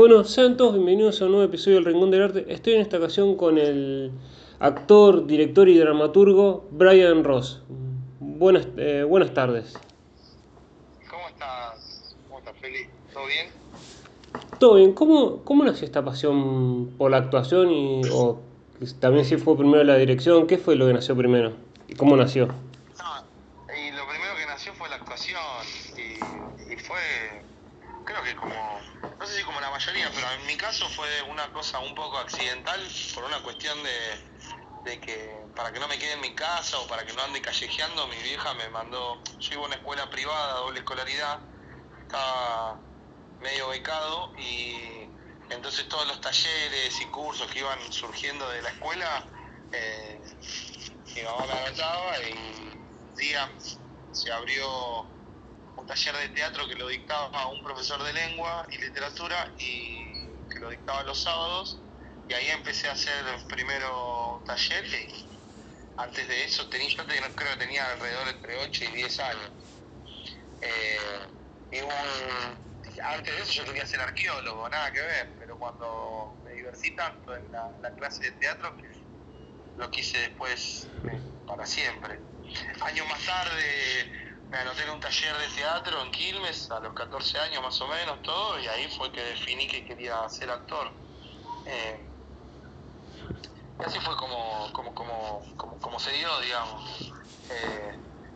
Bueno, sean todos bienvenidos a un nuevo episodio del Rincón del Arte. Estoy en esta ocasión con el actor, director y dramaturgo Brian Ross. Buenas, eh, buenas tardes. ¿Cómo estás? ¿Cómo estás, Feli? ¿Todo bien? Todo bien. ¿Cómo, cómo nació esta pasión por la actuación y o también si fue primero la dirección? ¿Qué fue lo que nació primero? ¿Y cómo nació? Caso fue una cosa un poco accidental por una cuestión de, de que para que no me quede en mi casa o para que no ande callejeando, mi vieja me mandó, yo iba a una escuela privada, doble escolaridad, estaba medio becado y entonces todos los talleres y cursos que iban surgiendo de la escuela, eh, mi mamá me anotaba y un día se abrió un taller de teatro que lo dictaba un profesor de lengua y literatura y que lo dictaba los sábados y ahí empecé a hacer el primero taller y antes de eso tenía, yo creo que tenía alrededor entre 8 y 10 años. Eh, y un- antes de eso yo quería ser arqueólogo, nada que ver, pero cuando me divertí tanto en la, la clase de teatro que lo quise después eh, para siempre. Años más tarde me anoté en un taller de teatro en Quilmes, a los 14 años más o menos, todo, y ahí fue que definí que quería ser actor. Eh, y así fue como, como, como, como, se dio, digamos. Eh,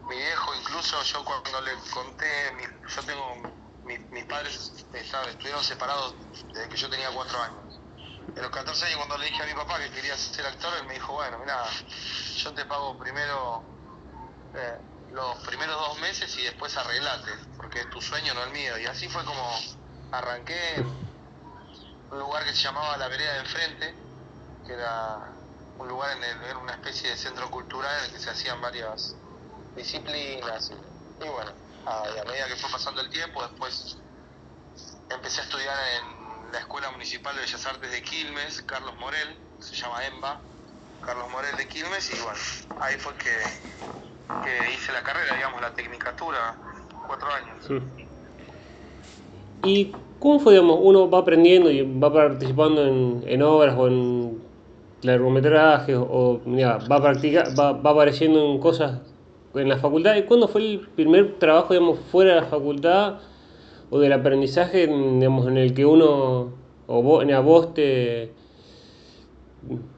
mi viejo, incluso yo cuando le conté, yo tengo, mi- mis padres estaban, estuvieron separados desde que yo tenía cuatro años. A los 14 años cuando le dije a mi papá que quería ser actor, él me dijo, bueno, mira, yo te pago primero eh, los primeros dos meses y después arreglate, porque es tu sueño, no el mío. Y así fue como arranqué en un lugar que se llamaba La Vereda de Enfrente, que era un lugar en el, era una especie de centro cultural en el que se hacían varias disciplinas. Y, bueno, a, y a medida que fue pasando el tiempo, después empecé a estudiar en la Escuela Municipal de Bellas Artes de Quilmes, Carlos Morel, se llama EMBA, Carlos Morel de Quilmes, y bueno, ahí fue que, que hice la carrera, digamos, la tecnicatura, cuatro años. ¿Y cómo fue, digamos, uno va aprendiendo y va participando en, en obras o en largometrajes o mira, va, a practicar, va, va apareciendo en cosas en la facultad? ¿Y cuándo fue el primer trabajo, digamos, fuera de la facultad o del aprendizaje, digamos, en el que uno, o vos, a vos te,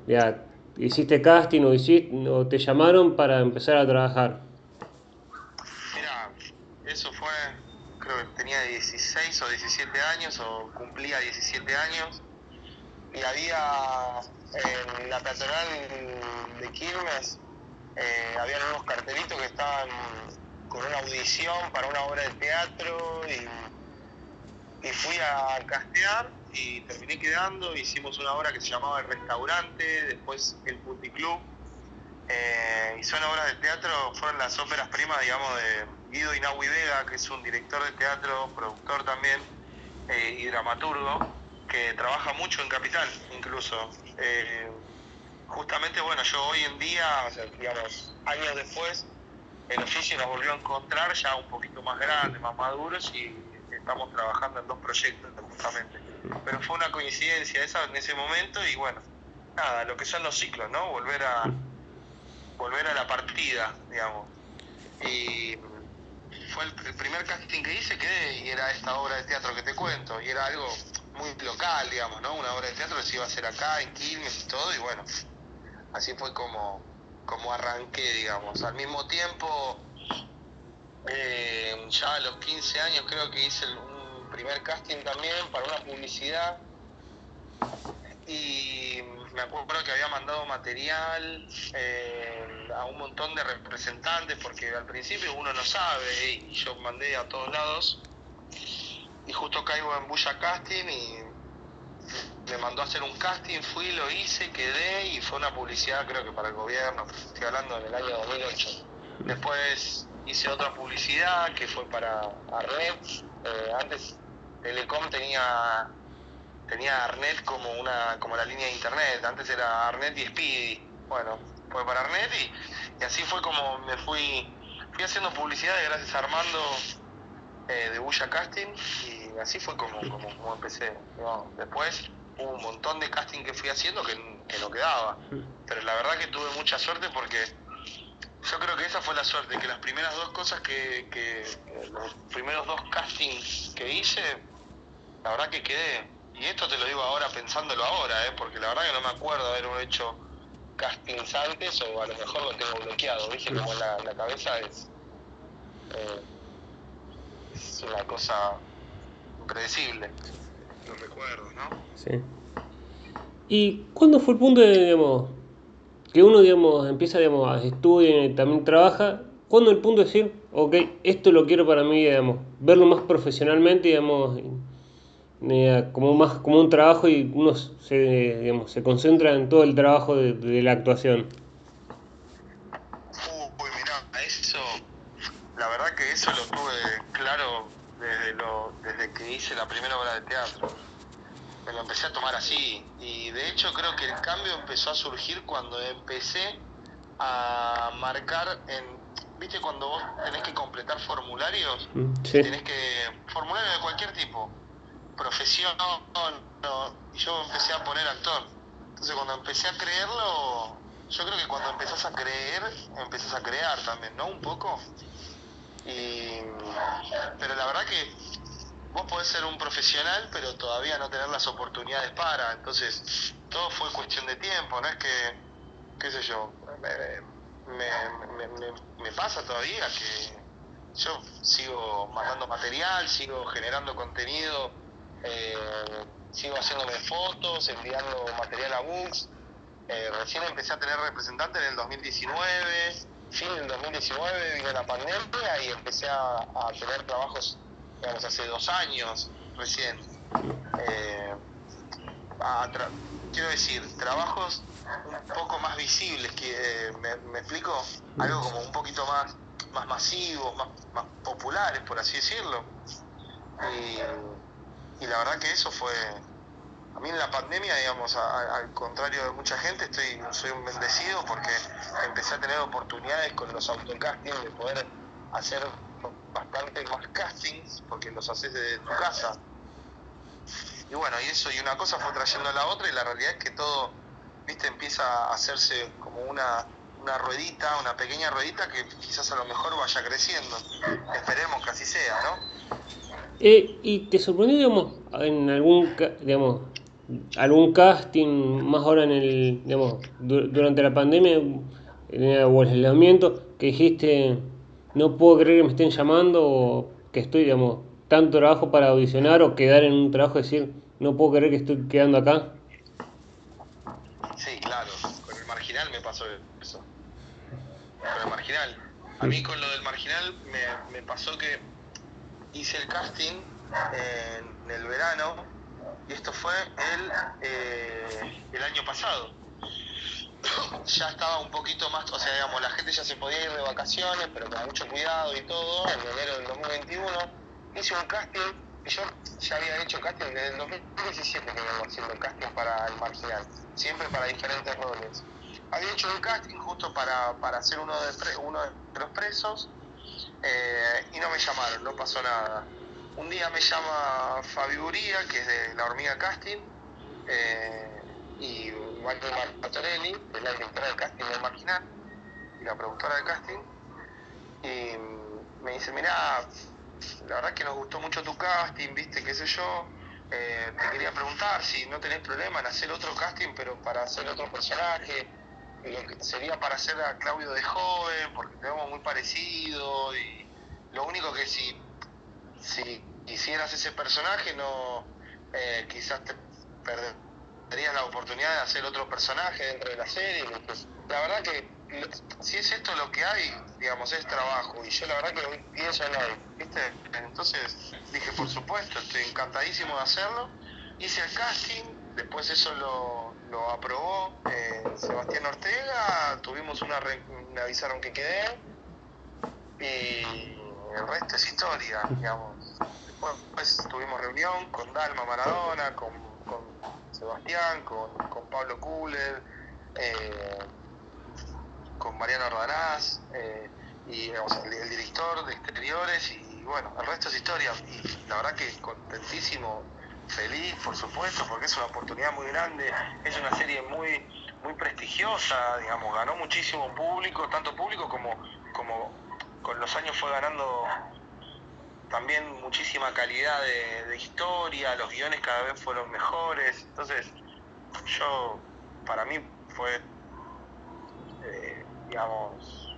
ya, hiciste casting o, hiciste, o te llamaron para empezar a trabajar? Mira, eso fue, creo que tenía 16 o 17 años, o cumplía 17 años, y había en la peatonal de Quilmes, eh, habían unos cartelitos que estaban con una audición para una obra de teatro, y, y fui a castear y terminé quedando, hicimos una obra que se llamaba El Restaurante, después El Puticlub, eh, y son obras de teatro, fueron las óperas primas, digamos, de Guido Inaui Vega, que es un director de teatro, productor también, eh, y dramaturgo, que trabaja mucho en Capital, incluso. Eh, justamente, bueno, yo hoy en día, digamos, años después, el oficio nos volvió a encontrar ya un poquito más grandes, más maduros, y estamos trabajando en dos proyectos, justamente. Pero fue una coincidencia esa en ese momento, y bueno, nada, lo que son los ciclos, ¿no? Volver a volver a la partida, digamos. Y fue el, el primer casting que hice quedé y era esta obra de teatro que te cuento, y era algo muy local, digamos, ¿no? Una obra de teatro que se iba a hacer acá, en Quilmes y todo, y bueno, así fue como, como arranqué, digamos. Al mismo tiempo, eh, ya a los 15 años creo que hice un primer casting también para una publicidad. Y me acuerdo que había mandado material eh, a un montón de representantes porque al principio uno no sabe y yo mandé a todos lados. Y justo caigo en Bulla Casting y me mandó a hacer un casting, fui, lo hice, quedé y fue una publicidad creo que para el gobierno, estoy hablando del año 2008. Después hice otra publicidad que fue para Arnet, eh, antes Telecom tenía tenía Arnet como una como la línea de internet, antes era Arnet y Speedy. Bueno, fue para Arnet y, y así fue como me fui fui haciendo publicidades gracias a Armando eh, de Bulla Casting y así fue como, como, como empecé. Después hubo un montón de casting que fui haciendo que, que no quedaba. Pero la verdad que tuve mucha suerte porque yo creo que esa fue la suerte, que las primeras dos cosas que, que, los primeros dos castings que hice, la verdad que quedé. Y esto te lo digo ahora pensándolo ahora, ¿eh? porque la verdad que no me acuerdo haber hecho castings antes o a lo mejor lo tengo bloqueado, ¿viste? Como la, la cabeza es, eh, es una cosa impredecible, los recuerdos, ¿no? Sí. ¿Y cuándo fue el punto de, digamos, que uno, digamos, empieza, digamos, a estudiar y también trabaja? ¿Cuándo el punto de decir, ok, esto lo quiero para mí, digamos, verlo más profesionalmente, digamos, como más como un trabajo y uno se, digamos, se concentra en todo el trabajo de, de la actuación? Uy, mirá, eso, la verdad que eso lo tuve claro desde, lo, desde que hice la primera obra de teatro me lo empecé a tomar así. Y de hecho creo que el cambio empezó a surgir cuando empecé a marcar en... ¿Viste cuando vos tenés que completar formularios? Mm, sí. Tenés que... Formularios de cualquier tipo. Profesión, no, y yo empecé a poner actor. Entonces cuando empecé a creerlo, yo creo que cuando empezás a creer, empezás a crear también, ¿no? Un poco. Y, pero la verdad que vos podés ser un profesional, pero todavía no tener las oportunidades para. Entonces, todo fue cuestión de tiempo, no es que, qué sé yo, me, me, me, pasa todavía que yo sigo mandando material, sigo generando contenido, eh, sigo haciéndome fotos, enviando material a books. Eh, recién empecé a tener representante en el 2019, fin del 2019 vino la pandemia y empecé a, tener trabajos digamos, hace dos años recién. Eh, quiero decir, trabajos un poco más visibles, que me, explico, algo como un poquito más, más masivos, más, más populares, por así decirlo. Y, la verdad que eso fue, a mí en la pandemia, digamos, al contrario de mucha gente, estoy soy un bendecido porque empecé a tener oportunidades con los autocastings de poder hacer bastante más castings porque los haces desde tu casa. Y bueno, y eso y una cosa fue trayendo a la otra y la realidad es que todo, viste, empieza a hacerse como una, una ruedita, una pequeña ruedita que quizás a lo mejor vaya creciendo. Esperemos que así sea, ¿no? Eh, ¿Y te sorprendió, digamos, en algún, digamos, algún casting, más ahora en el, digamos, durante la pandemia o el aislamiento, que dijiste, no puedo creer que me estén llamando o que estoy, digamos, tanto trabajo para audicionar o quedar en un trabajo y decir, no puedo creer que estoy quedando acá? Sí, claro, con el marginal me pasó eso. Con el marginal. A mí con lo del marginal me, me pasó que hice el casting en el verano y esto fue el, eh, el año pasado ya estaba un poquito más, o sea, digamos, la gente ya se podía ir de vacaciones, pero con mucho cuidado y todo, en enero del 2021, hice un casting, y yo ya había hecho casting desde el 2017 que vengo haciendo casting para el marginal, siempre para diferentes roles. Había hecho un casting justo para, para ser uno de, uno de los presos, eh, y no me llamaron, no pasó nada. Un día me llama Fabi Buría, que es de La Hormiga Casting, eh, y Michael Martorelli, que es la directora de casting del Marginal y la productora de casting, y me dice, mira, la verdad que nos gustó mucho tu casting, viste, qué sé yo, eh, te quería preguntar si no tenés problema en hacer otro casting, pero para hacer otro personaje, lo que sería para hacer a Claudio de joven, porque te vemos muy parecido, y lo único que si, si hicieras ese personaje, no, eh, quizás te perder tenías la oportunidad de hacer otro personaje dentro de la serie. La verdad que si es esto lo que hay, digamos, es trabajo. Y yo la verdad que pienso en hoy, ¿viste? Entonces dije, por supuesto, estoy encantadísimo de hacerlo. Hice el casting, después eso lo, aprobó eh, Sebastián Ortega, tuvimos una, me avisaron que quedé. Y el resto es historia, digamos. Después tuvimos reunión con Dalma Maradona, con, Sebastián, con, con Pablo Kuhler, eh, con Mariano Ordanás, eh, y el, director de exteriores, y bueno, el resto es historia. Y la verdad que contentísimo, feliz, por supuesto, porque es una oportunidad muy grande, es una serie muy muy prestigiosa, digamos, ganó muchísimo público, tanto público como, como con los años fue ganando también muchísima calidad de, historia, los guiones cada vez fueron mejores, entonces yo, para mí fue, eh, digamos,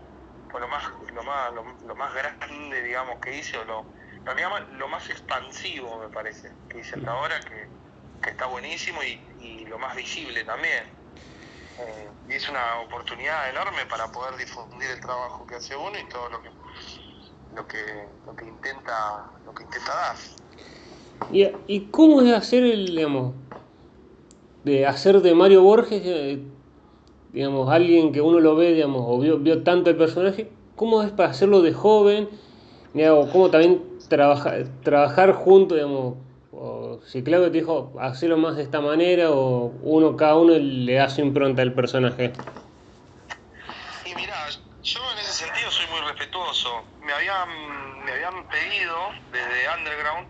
fue lo más, lo más, lo, más grande, digamos, que hice, o lo, lo más expansivo, me parece, que hice hasta ahora, que, que está buenísimo y, y lo más visible también. Eh, y es una oportunidad enorme para poder difundir el trabajo que hace uno y todo lo que lo que, lo que intenta lo que intenta dar. ¿Y, y cómo es hacer el, digamos, de hacer de Mario Borges, eh, digamos, alguien que uno lo ve, digamos, o vio, vio tanto el personaje, cómo es para hacerlo de joven, digamos, cómo también trabajar trabajar juntos, digamos, o si Claudio te dijo hacerlo más de esta manera o uno cada uno le hace impronta al personaje. Y mira, yo en ese sentido soy muy respetuoso. Me habían, me habían pedido desde Underground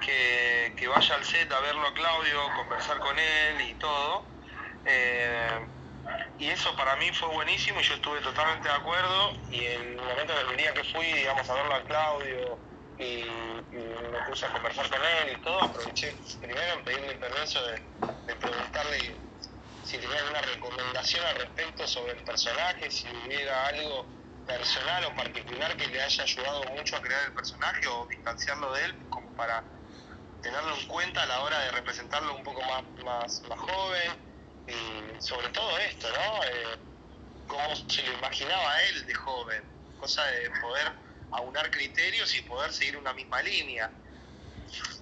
que, que vaya al set a verlo a Claudio, conversar con él y todo. Eh, y eso para mí fue buenísimo y yo estuve totalmente de acuerdo. Y en el momento del día que fui, digamos, a verlo a Claudio, y, me puse a conversar con él y todo, aproveché primero en pedirle permiso de, preguntarle si tenía alguna recomendación al respecto sobre el personaje, si hubiera algo personal o particular que le haya ayudado mucho a crear el personaje o distanciarlo de él como para tenerlo en cuenta a la hora de representarlo un poco más, más, más joven y sobre todo esto, ¿no? Eh, cómo se lo imaginaba él de joven, cosa de poder aunar criterios y poder seguir una misma línea.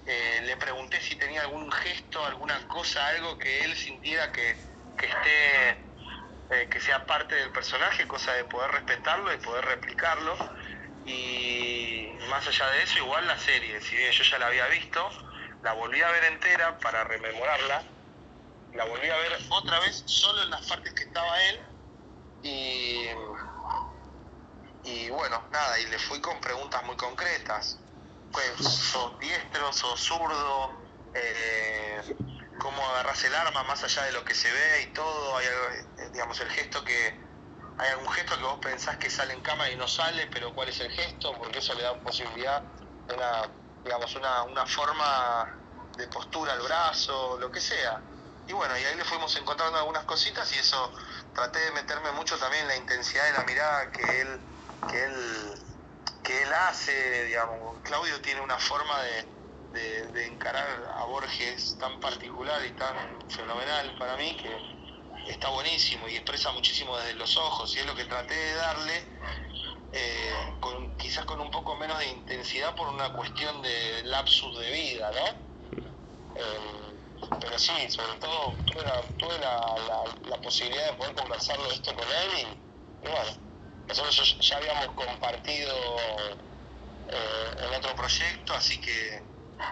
Eh, le pregunté si tenía algún gesto, alguna cosa, algo que él sintiera que, esté, eh, que sea parte del personaje, cosa de poder respetarlo y poder replicarlo. Y más allá de eso, igual la serie, si bien yo ya la había visto, la volví a ver entera para rememorarla, la volví a ver otra vez solo en las partes que estaba él y y bueno, nada, y le fui con preguntas muy concretas. Pues, ¿Sos diestro, sos zurdo? Eh, ¿Cómo agarras el arma más allá de lo que se ve y todo? Hay, eh, digamos, el gesto que... ¿Hay algún gesto que vos pensás que sale en cámara y no sale, pero cuál es el gesto? Porque eso le da posibilidad, una, digamos, una, una forma de postura al brazo, lo que sea. Y bueno, y ahí le fuimos encontrando algunas cositas y eso traté de meterme mucho también en la intensidad de la mirada que él que él, que él hace, digamos, Claudio tiene una forma de, encarar a Borges tan particular y tan fenomenal para mí que está buenísimo y expresa muchísimo desde los ojos y es lo que traté de darle, eh, con, quizás con un poco menos de intensidad por una cuestión de lapsus de vida, ¿no? Eh, pero sí, sobre todo tuve, la, posibilidad de poder conversarlo esto con él y bueno, nosotros ya habíamos compartido eh, en otro proyecto, así que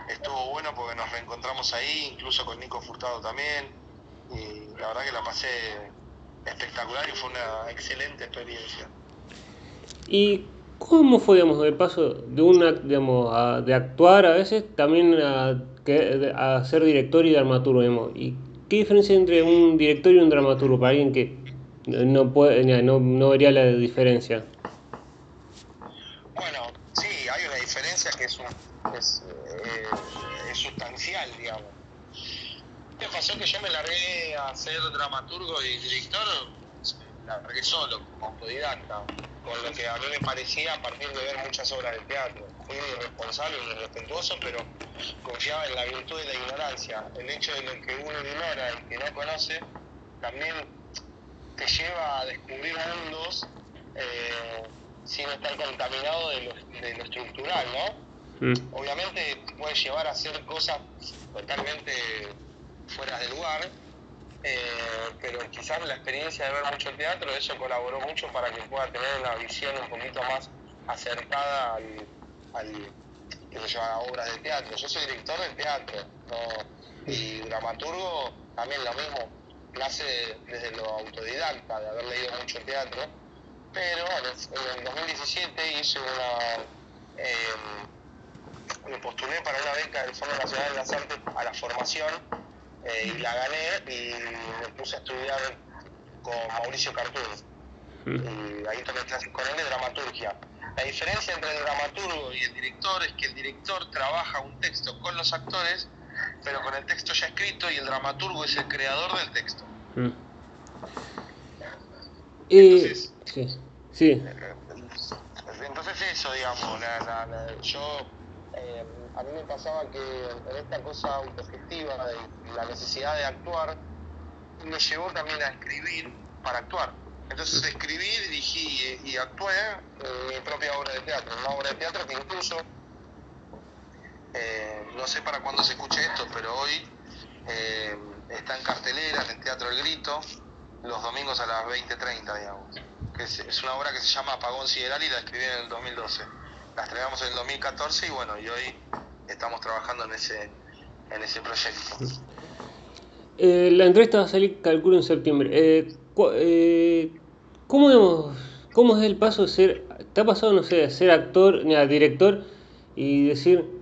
estuvo bueno porque nos reencontramos ahí, incluso con Nico Furtado también, y la verdad que la pasé espectacular y fue una excelente experiencia. ¿Y cómo fue, digamos, el paso de una, digamos, de actuar a veces también a, a ser director y dramaturgo? ¿Y qué diferencia entre un director y un dramaturgo para alguien que no, puede, no, no vería la diferencia. Bueno, sí, hay una diferencia que es, es, eh, es sustancial, digamos. ¿Qué pasó? Que yo me largué a ser dramaturgo y director, la largué solo, como autodidacta, con lo que a mí me parecía a partir de ver muchas obras de teatro. Fui irresponsable y irrespetuoso, pero confiaba en la virtud de la ignorancia. El hecho de lo que uno ignora y que no conoce, también te lleva a descubrir mundos eh, sin estar contaminado de lo, de lo estructural, ¿no? Mm. Obviamente puede llevar a hacer cosas totalmente fuera de lugar, eh, pero quizás la experiencia de ver mucho teatro, eso colaboró mucho para que pueda tener una visión un poquito más acercada al, al que a obras de teatro. Yo soy director de teatro y dramaturgo también lo mismo clase desde lo autodidacta, de haber leído mucho teatro, pero en el 2017 hice una, em, me postulé para una beca del Fondo Nacional de las Artes a la formación eh, y la gané y me puse a estudiar con Mauricio Cartún. Y ahí tomé clases con él de dramaturgia. La diferencia entre el dramaturgo y el director es que el director trabaja un texto con los actores, pero con el texto ya escrito y el dramaturgo es el creador del texto. Entonces, sí, sí. Entonces eso, digamos, yo, eh, a mí me pasaba que en esta cosa autogestiva de la necesidad de actuar, me llevó también a escribir para actuar. Entonces escribí, dirigí y, actué en mi propia obra de teatro, una obra de teatro que incluso, eh, no sé para cuándo se escuche esto, pero hoy eh, está en cartelera en el Teatro El Grito, los domingos a las 20.30, digamos. Es, una obra que se llama Apagón Sideral y la escribí en el 2012. La estrenamos en el 2014 y bueno, y hoy estamos trabajando en ese, en ese proyecto. Eh, la entrevista va a salir, calculo, en septiembre. ¿cómo, ¿Cómo es el paso de ser, te ha pasado, no sé, de ser actor, ni director y decir,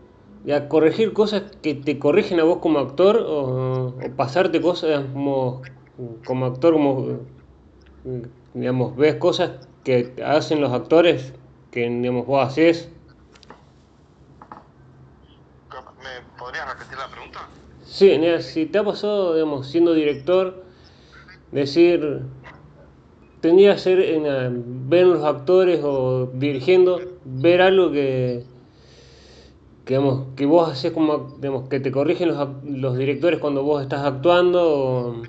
ya corregir cosas que te corrigen a vos como actor o, pasarte cosas como, como actor, como, digamos, ves cosas que hacen los actores que, digamos, vos haces? ¿Me podrías repetir la pregunta? Sí, si te ha pasado, digamos, siendo director, decir, tendría que ser en, ver los actores o dirigiendo, ver algo que, que, digamos, que vos haces como, digamos, que te corrigen los, los directores cuando vos estás actuando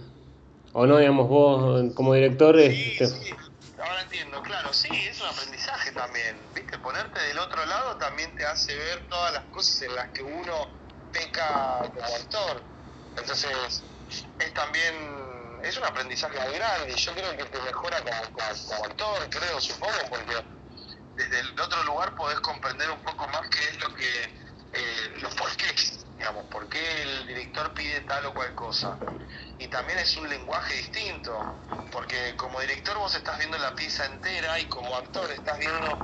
o, no, digamos, vos como director... Sí, sí, ahora entiendo, claro, sí, es un aprendizaje también, viste, ponerte del otro lado también te hace ver todas las cosas en las que uno peca como actor, entonces es también es un aprendizaje muy grande y yo creo que te mejora como, como, actor, creo, supongo, porque desde el otro lugar podés comprender un poco más qué es lo que, eh, los porqués, digamos, por qué el director pide tal o cual cosa. Y también es un lenguaje distinto, porque como director vos estás viendo la pieza entera y como actor estás viendo,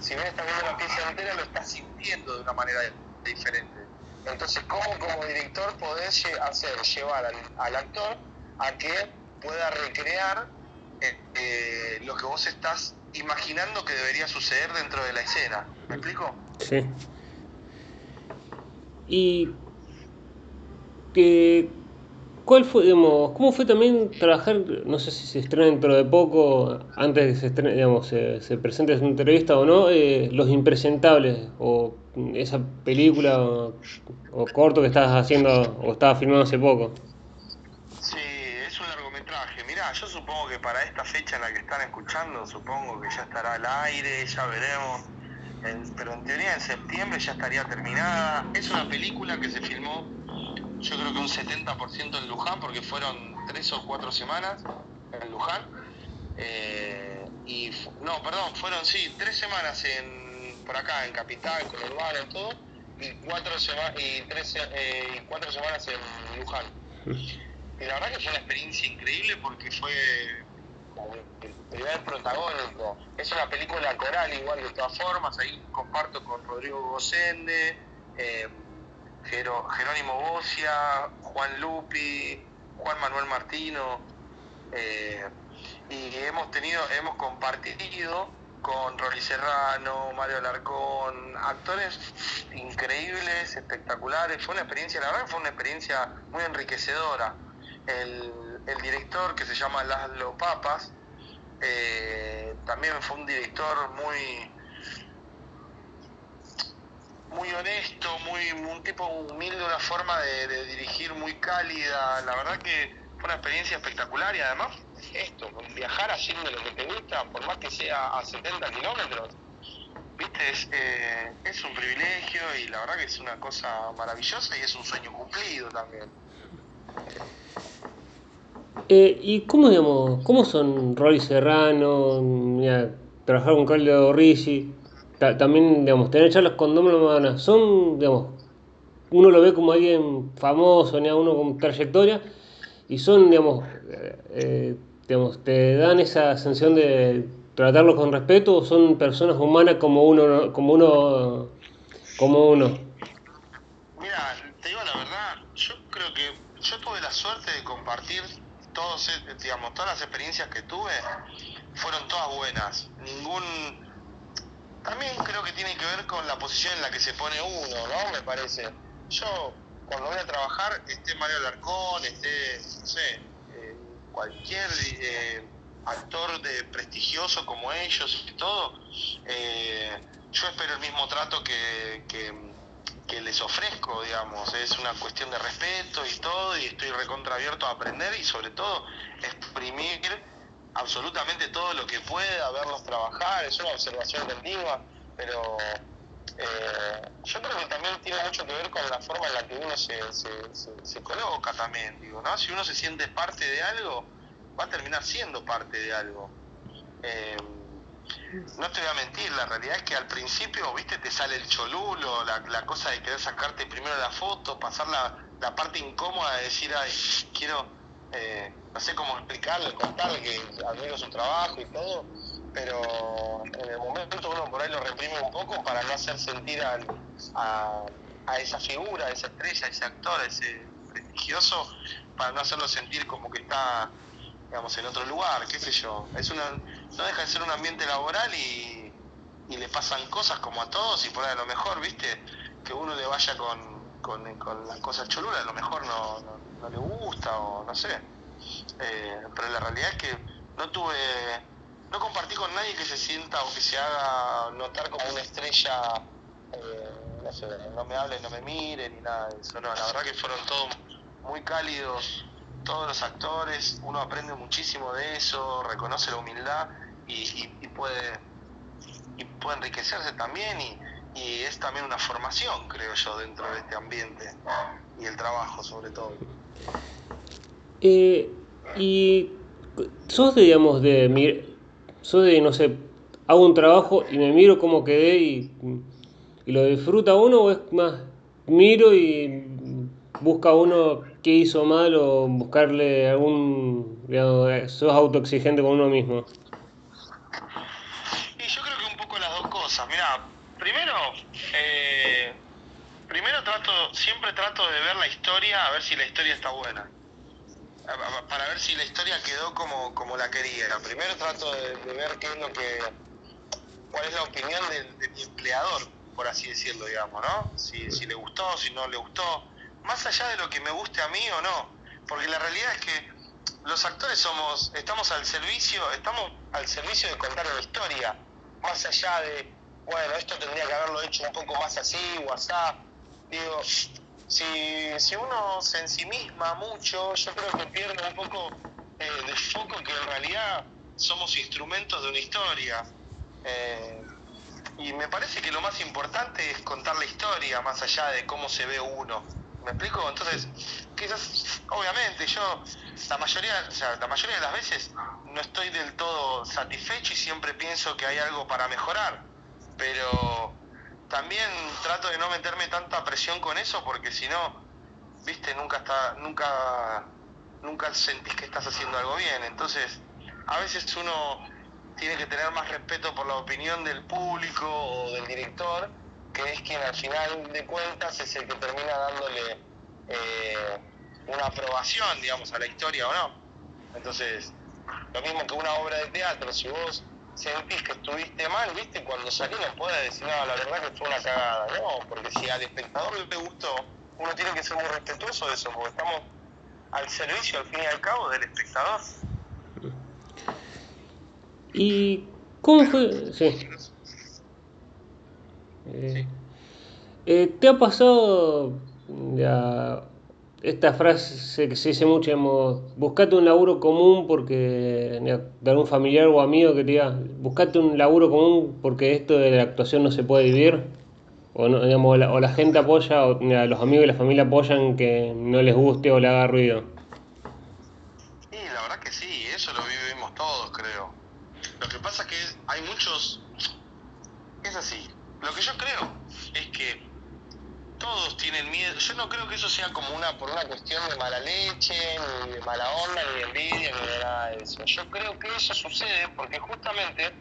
si bien estás viendo la pieza entera, lo estás sintiendo de una manera diferente. Entonces, ¿cómo como director podés hacer llevar al actor a que pueda recrear eh, eh, lo que vos estás imaginando que debería suceder dentro de la escena. ¿Me explico? Sí. Y que, ¿cuál fue, digamos, cómo fue también trabajar, no sé si se estrena dentro de poco, antes de que se estrene, digamos, se, se presente en una entrevista o no, eh, Los Impresentables, o esa película o, corto que estabas haciendo o estabas filmando hace poco? yo supongo que para esta fecha en la que están escuchando, supongo que ya estará al aire, ya veremos. Pero en teoría en septiembre ya estaría terminada. Es una película que se filmó, yo creo que un 70% en Luján, porque fueron tres o cuatro semanas en Luján. Eh, y no, perdón, fueron sí, tres semanas en por acá, en Capital, con Urbano y todo, y cuatro, semanas y tres, eh, y cuatro semanas en Luján. Y la verdad que fue una experiencia increíble porque fue el primer protagónico. Es una película coral igual de todas formas, ahí comparto con Rodrigo Gosende, eh, Jerónimo Bocia, Juan Lupi, Juan Manuel Martino, eh, y hemos tenido, hemos compartido con Rolly Serrano, Mario Alarcón, actores increíbles, espectaculares. Fue una experiencia, la verdad fue una experiencia muy enriquecedora el, director que se llama Laszlo Papas, eh, también fue un director muy muy honesto, muy un tipo humilde, una forma de, dirigir muy cálida. La verdad que fue una experiencia espectacular y además esto, viajar haciendo lo que te gusta, por más que sea a 70 kilómetros, viste, eh, es un privilegio y la verdad que es una cosa maravillosa y es un sueño cumplido también. Eh, ¿Y cómo, digamos, cómo son Roy Serrano, mira, trabajar con Carlos Ricci, también, digamos, tener charlas con Domingo Madonna? Son, digamos, uno lo ve como alguien famoso, ¿no? uno con trayectoria, y son, digamos, eh, eh, digamos, te dan esa sensación de tratarlos con respeto, o son personas humanas como uno, como uno, como uno. Mira, te digo la verdad, yo creo que yo tuve la suerte de compartir todos, eh, digamos, todas las experiencias que tuve fueron todas buenas. Ningún también creo que tiene que ver con la posición en la que se pone uno, ¿no? Me parece. Yo cuando voy a trabajar, esté Mario Alarcón, esté, no sé, eh, cualquier eh, actor de prestigioso como ellos y todo, yo espero el mismo trato que, que, les ofrezco, digamos. Es una cuestión de respeto y todo, y estoy recontra abierto a aprender y sobre todo exprimir absolutamente todo lo que pueda, verlos trabajar, es una observación continua, pero eh, yo creo que también tiene mucho que ver con la forma en la que uno se, se, coloca también, digo, ¿no? Si uno se siente parte de algo, va a terminar siendo parte de algo. Eh, no te voy a mentir, la realidad es que al principio, viste, te sale el cholulo, la, cosa de querer sacarte primero la foto, pasar la, la parte incómoda de decir, ay, quiero, eh, no sé cómo explicarle, contarle que admiro su trabajo y todo, pero en el momento uno por ahí lo reprime un poco para no hacer sentir a, a, esa figura, a esa estrella, a ese actor, a ese prestigioso, para no hacerlo sentir como que está, digamos, en otro lugar, qué sé yo. Es una, no deja de ser un ambiente laboral y, y le pasan cosas como a todos y por ahí a lo mejor, viste, que uno le vaya con, con, con las cosas cholulas, a lo mejor no, no, le gusta o no sé. Eh, pero la realidad es que no tuve no compartí con nadie que se sienta o que se haga notar como una estrella, eh, no sé, no me hable, no me mire, ni nada de eso. No, la verdad que fueron todos muy cálidos, todos los actores, uno aprende muchísimo de eso, reconoce la humildad y, puede y puede enriquecerse también y, es también una formación, creo yo, dentro de este ambiente y el trabajo sobre todo. Eh, y sos, digamos, de soy de, no sé, hago un trabajo y me miro cómo quedé y, lo disfruta uno o es más, miro y busca uno qué hizo mal o buscarle algún, digamos, sos autoexigente con uno mismo. Y yo creo que un poco las dos cosas. Mira, primero, eh, primero trato, siempre trato de ver la historia a ver si la historia está buena. Para ver si la historia quedó como, como la quería. Primero trato de, ver qué es lo que, cuál es la opinión de, mi empleador, por así decirlo, digamos, ¿no? Si, si le gustó, si no le gustó, más allá de lo que me guste a mí o no, porque la realidad es que los actores somos, estamos al servicio, estamos al servicio de contar una historia, más allá de, bueno, esto tendría que haberlo hecho un poco más así o digo, si, si uno se ensimisma mucho, yo creo que pierde un poco eh, de foco que en realidad somos instrumentos de una historia. Eh, y me parece que lo más importante es contar la historia más allá de cómo se ve uno. ¿Me explico? Entonces, quizás, obviamente, yo la mayoría, o sea, la mayoría de las veces no estoy del todo satisfecho y siempre pienso que hay algo para mejorar. Pero también trato de no meterme tanta presión con eso porque si no, viste, nunca está, nunca, nunca sentís que estás haciendo algo bien. Entonces, a veces uno tiene que tener más respeto por la opinión del público o del director, que es quien al final de cuentas es el que termina dándole eh, una aprobación, digamos, a la historia o no. Entonces, lo mismo que una obra de teatro, si vos sentís que estuviste mal, ¿viste? Cuando salí no puedes decir, no, la verdad que fue una cagada, ¿no? Porque si al espectador le gustó, uno tiene que ser muy respetuoso de eso, porque estamos al servicio, al fin y al cabo, del espectador. ¿Y cómo fue? Sí. Eh, eh, ¿Te ha pasado ya esta frase que se dice mucho, digamos, buscate un laburo común porque, de algún familiar o amigo que te diga, buscate un laburo común porque esto de la actuación no se puede vivir, o, no, digamos, o, la, gente apoya, o los amigos y la familia apoyan que no les guste o le haga ruido. Sí, la verdad que sí, eso lo vivimos todos, creo. Lo que pasa es que hay muchos... Es así. Lo que yo creo es que todos tienen miedo. Yo no creo que eso sea como una por una cuestión de mala leche, ni de mala onda, ni de envidia, ni de nada de eso. Yo creo que eso sucede porque justamente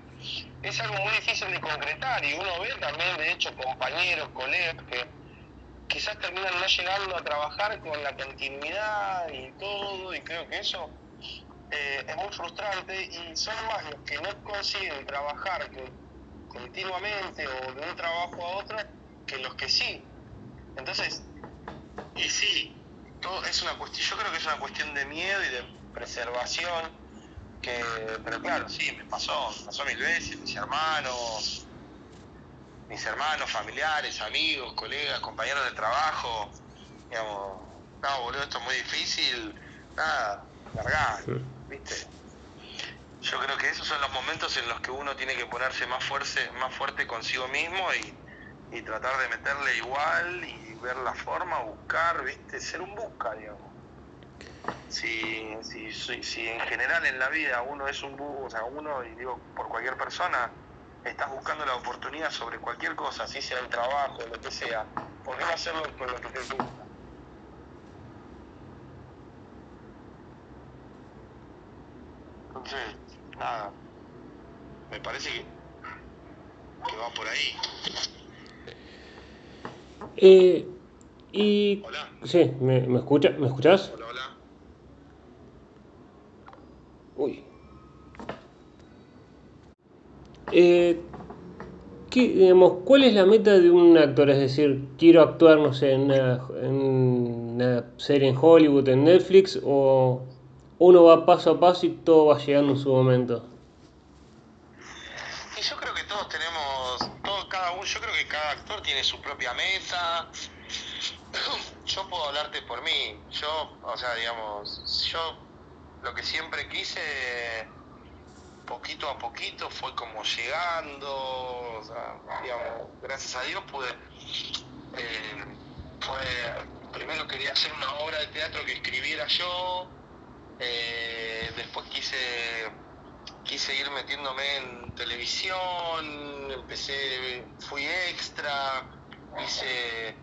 es algo muy difícil de concretar y uno ve también, de hecho, compañeros, colegas que, quizás terminan no llegando a trabajar con la continuidad y todo, y creo que eso eh, es muy frustrante y son más los que no consiguen trabajar continuamente o de un trabajo a otro que los que sí. Entonces, y sí, todo es una cuestión, yo creo que es una cuestión de miedo y de preservación, que, pero claro, sí, me pasó, me pasó mil veces, mis hermanos, mis hermanos, familiares, amigos, colegas, compañeros de trabajo, digamos, no, boludo, esto es muy difícil, nada, largar, ¿viste? Yo creo que esos son los momentos en los que uno tiene que ponerse más fuerte, más fuerte consigo mismo y, y tratar de meterle igual y ver la forma, buscar, ¿viste? Ser un busca, digamos. Si, si, si, en general en la vida uno es un busca, o sea, uno, y digo por cualquier persona, estás buscando la oportunidad sobre cualquier cosa, si sea el trabajo, lo que sea, ¿por qué no hacerlo con lo que te gusta? Entonces, nada, me parece que, que va por ahí. Eh, y... Hola. Sí, ¿me, me, escucha, ¿me escuchas? Hola, hola. Uy. Eh, ¿qué, digamos, ¿Cuál es la meta de un actor? Es decir, quiero actuar, no sé, en una, en una serie en Hollywood, en Netflix, o uno va paso a paso y todo va llegando en su momento. Y yo creo que todos tenemos, todo, cada uno, yo creo que cada actor tiene su propia meta. Yo puedo hablarte por mí. Yo, o sea, digamos, yo lo que siempre quise, poquito a poquito, fue como llegando. O sea, digamos, gracias a Dios pude. Eh, fue, primero quería hacer una obra de teatro que escribiera yo eh, después quise, quise ir metiéndome en televisión, empecé, fui extra, hice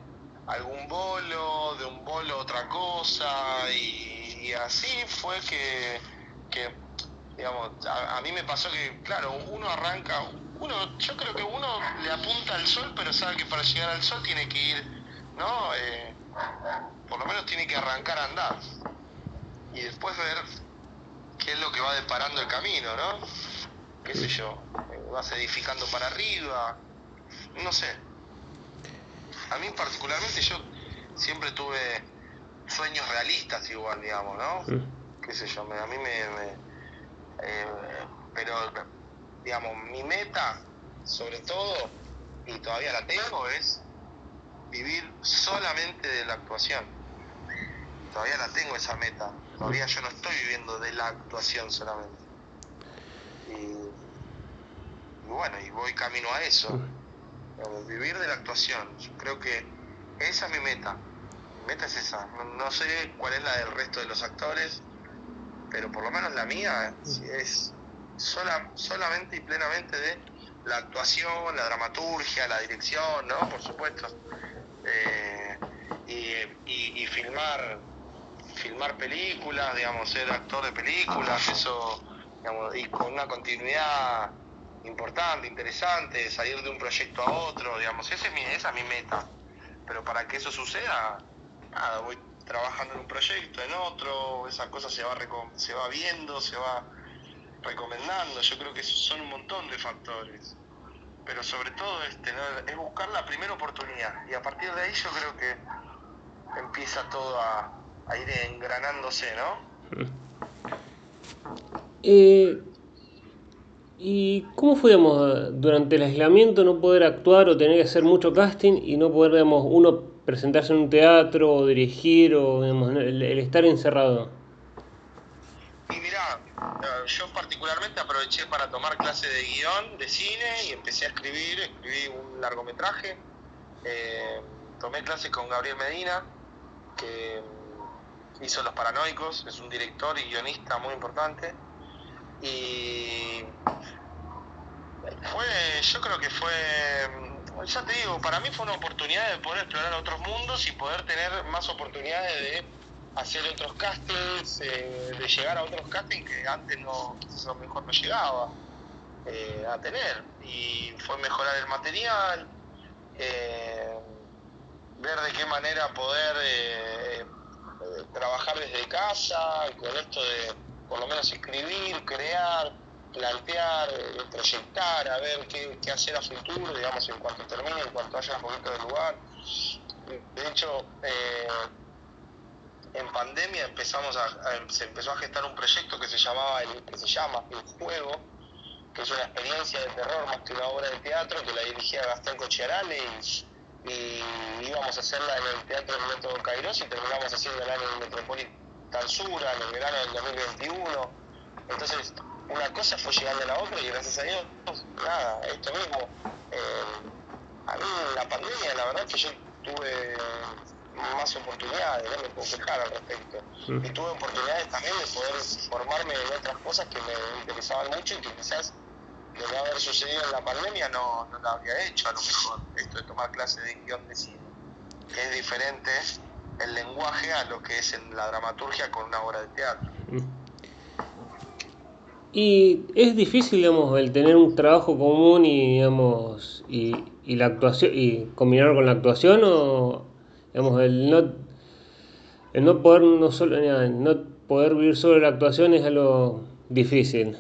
algún bolo, de un bolo otra cosa, y, así fue que, digamos, a, mí me pasó que, claro, uno arranca, uno, yo creo que uno le apunta al sol, pero sabe que para llegar al sol tiene que ir, ¿no? Eh, por lo menos tiene que arrancar a andar y después ver qué es lo que va deparando el camino, ¿no? ¿Qué sé yo? Vas edificando para arriba, no sé. A mí particularmente yo siempre tuve sueños realistas igual, digamos, ¿no? ¿Qué sé yo? A mí me... Eh, pero, digamos, mi meta, sobre todo, y todavía la tengo, es vivir solamente de la actuación. Todavía la tengo esa meta Todavía yo no estoy viviendo de la actuación solamente. Y, bueno, y voy camino a eso. vivir de la actuación. Yo creo que esa es mi meta. Mi meta es esa. No, sé cuál es la del resto de los actores, pero por lo menos la mía es sola, solamente y plenamente de la actuación, la dramaturgia, la dirección, ¿no? Por supuesto. Eh, y, y filmar filmar películas, digamos, ser actor de películas, eso, digamos, y con una continuidad importante, interesante, salir de un proyecto a otro, digamos, esa es mi, esa es mi meta. Pero para que eso suceda, nada, voy trabajando en un proyecto, en otro, esa cosa se va, se va viendo, se va recomendando, yo creo que son un montón de factores. Pero sobre todo es, tener, es buscar la primera oportunidad y a partir de ahí yo creo que empieza todo a, a ir engranándose, ¿no? Eh, ¿Y cómo fue, durante el aislamiento no poder actuar o tener que hacer mucho casting y no poder, digamos, uno presentarse en un teatro o dirigir o el, estar encerrado? Y mira, eh, yo particularmente aproveché para tomar clase de guion, de cine y empecé a escribir, escribí un largometraje, eh, tomé clases con Gabriel Medina, que hizo Los Paranoicos, es un director y guionista muy importante. Y fue, yo creo que fue, ya te digo, para mí fue una oportunidad de poder explorar otros mundos y poder tener más oportunidades de hacer otros castings, eh, de llegar a otros castings que antes no, a mejor no llegaba eh, a tener. Y fue mejorar el material. Eh, ver de qué manera poder trabajar desde casa, con esto de por lo menos escribir, crear, plantear, eh, proyectar, a ver qué, qué, hacer a futuro, digamos, en cuanto termine, en cuanto haya un poquito de lugar. De hecho, en pandemia empezamos a, se empezó a gestar un proyecto que se llamaba el, que se llama El Juego, que es una experiencia de terror más que una obra de teatro que la dirigía Gastón Cochiarale y, íbamos a hacerla en el Teatro del Método Kairos y terminamos haciendo el año en Metropolitan Sura, en el verano del 2021. Entonces, una cosa fue llegando a la otra y gracias a Dios, nada, esto mismo. Eh, a mí la pandemia, la verdad que yo tuve más oportunidades, no me puedo quejar al respecto. Y tuve oportunidades también de poder formarme en otras cosas que me interesaban mucho y que quizás de no haber sucedido en la pandemia no, no lo habría hecho a lo mejor, esto de tomar clases de guion de cine, es diferente el lenguaje a lo que es en la dramaturgia con una obra de teatro. Y es difícil, digamos, el tener un trabajo común y, digamos, y, y la actuación, y combinar con la actuación o Digamos, el no, el no poder no solo no poder vivir solo la actuación es algo difícil.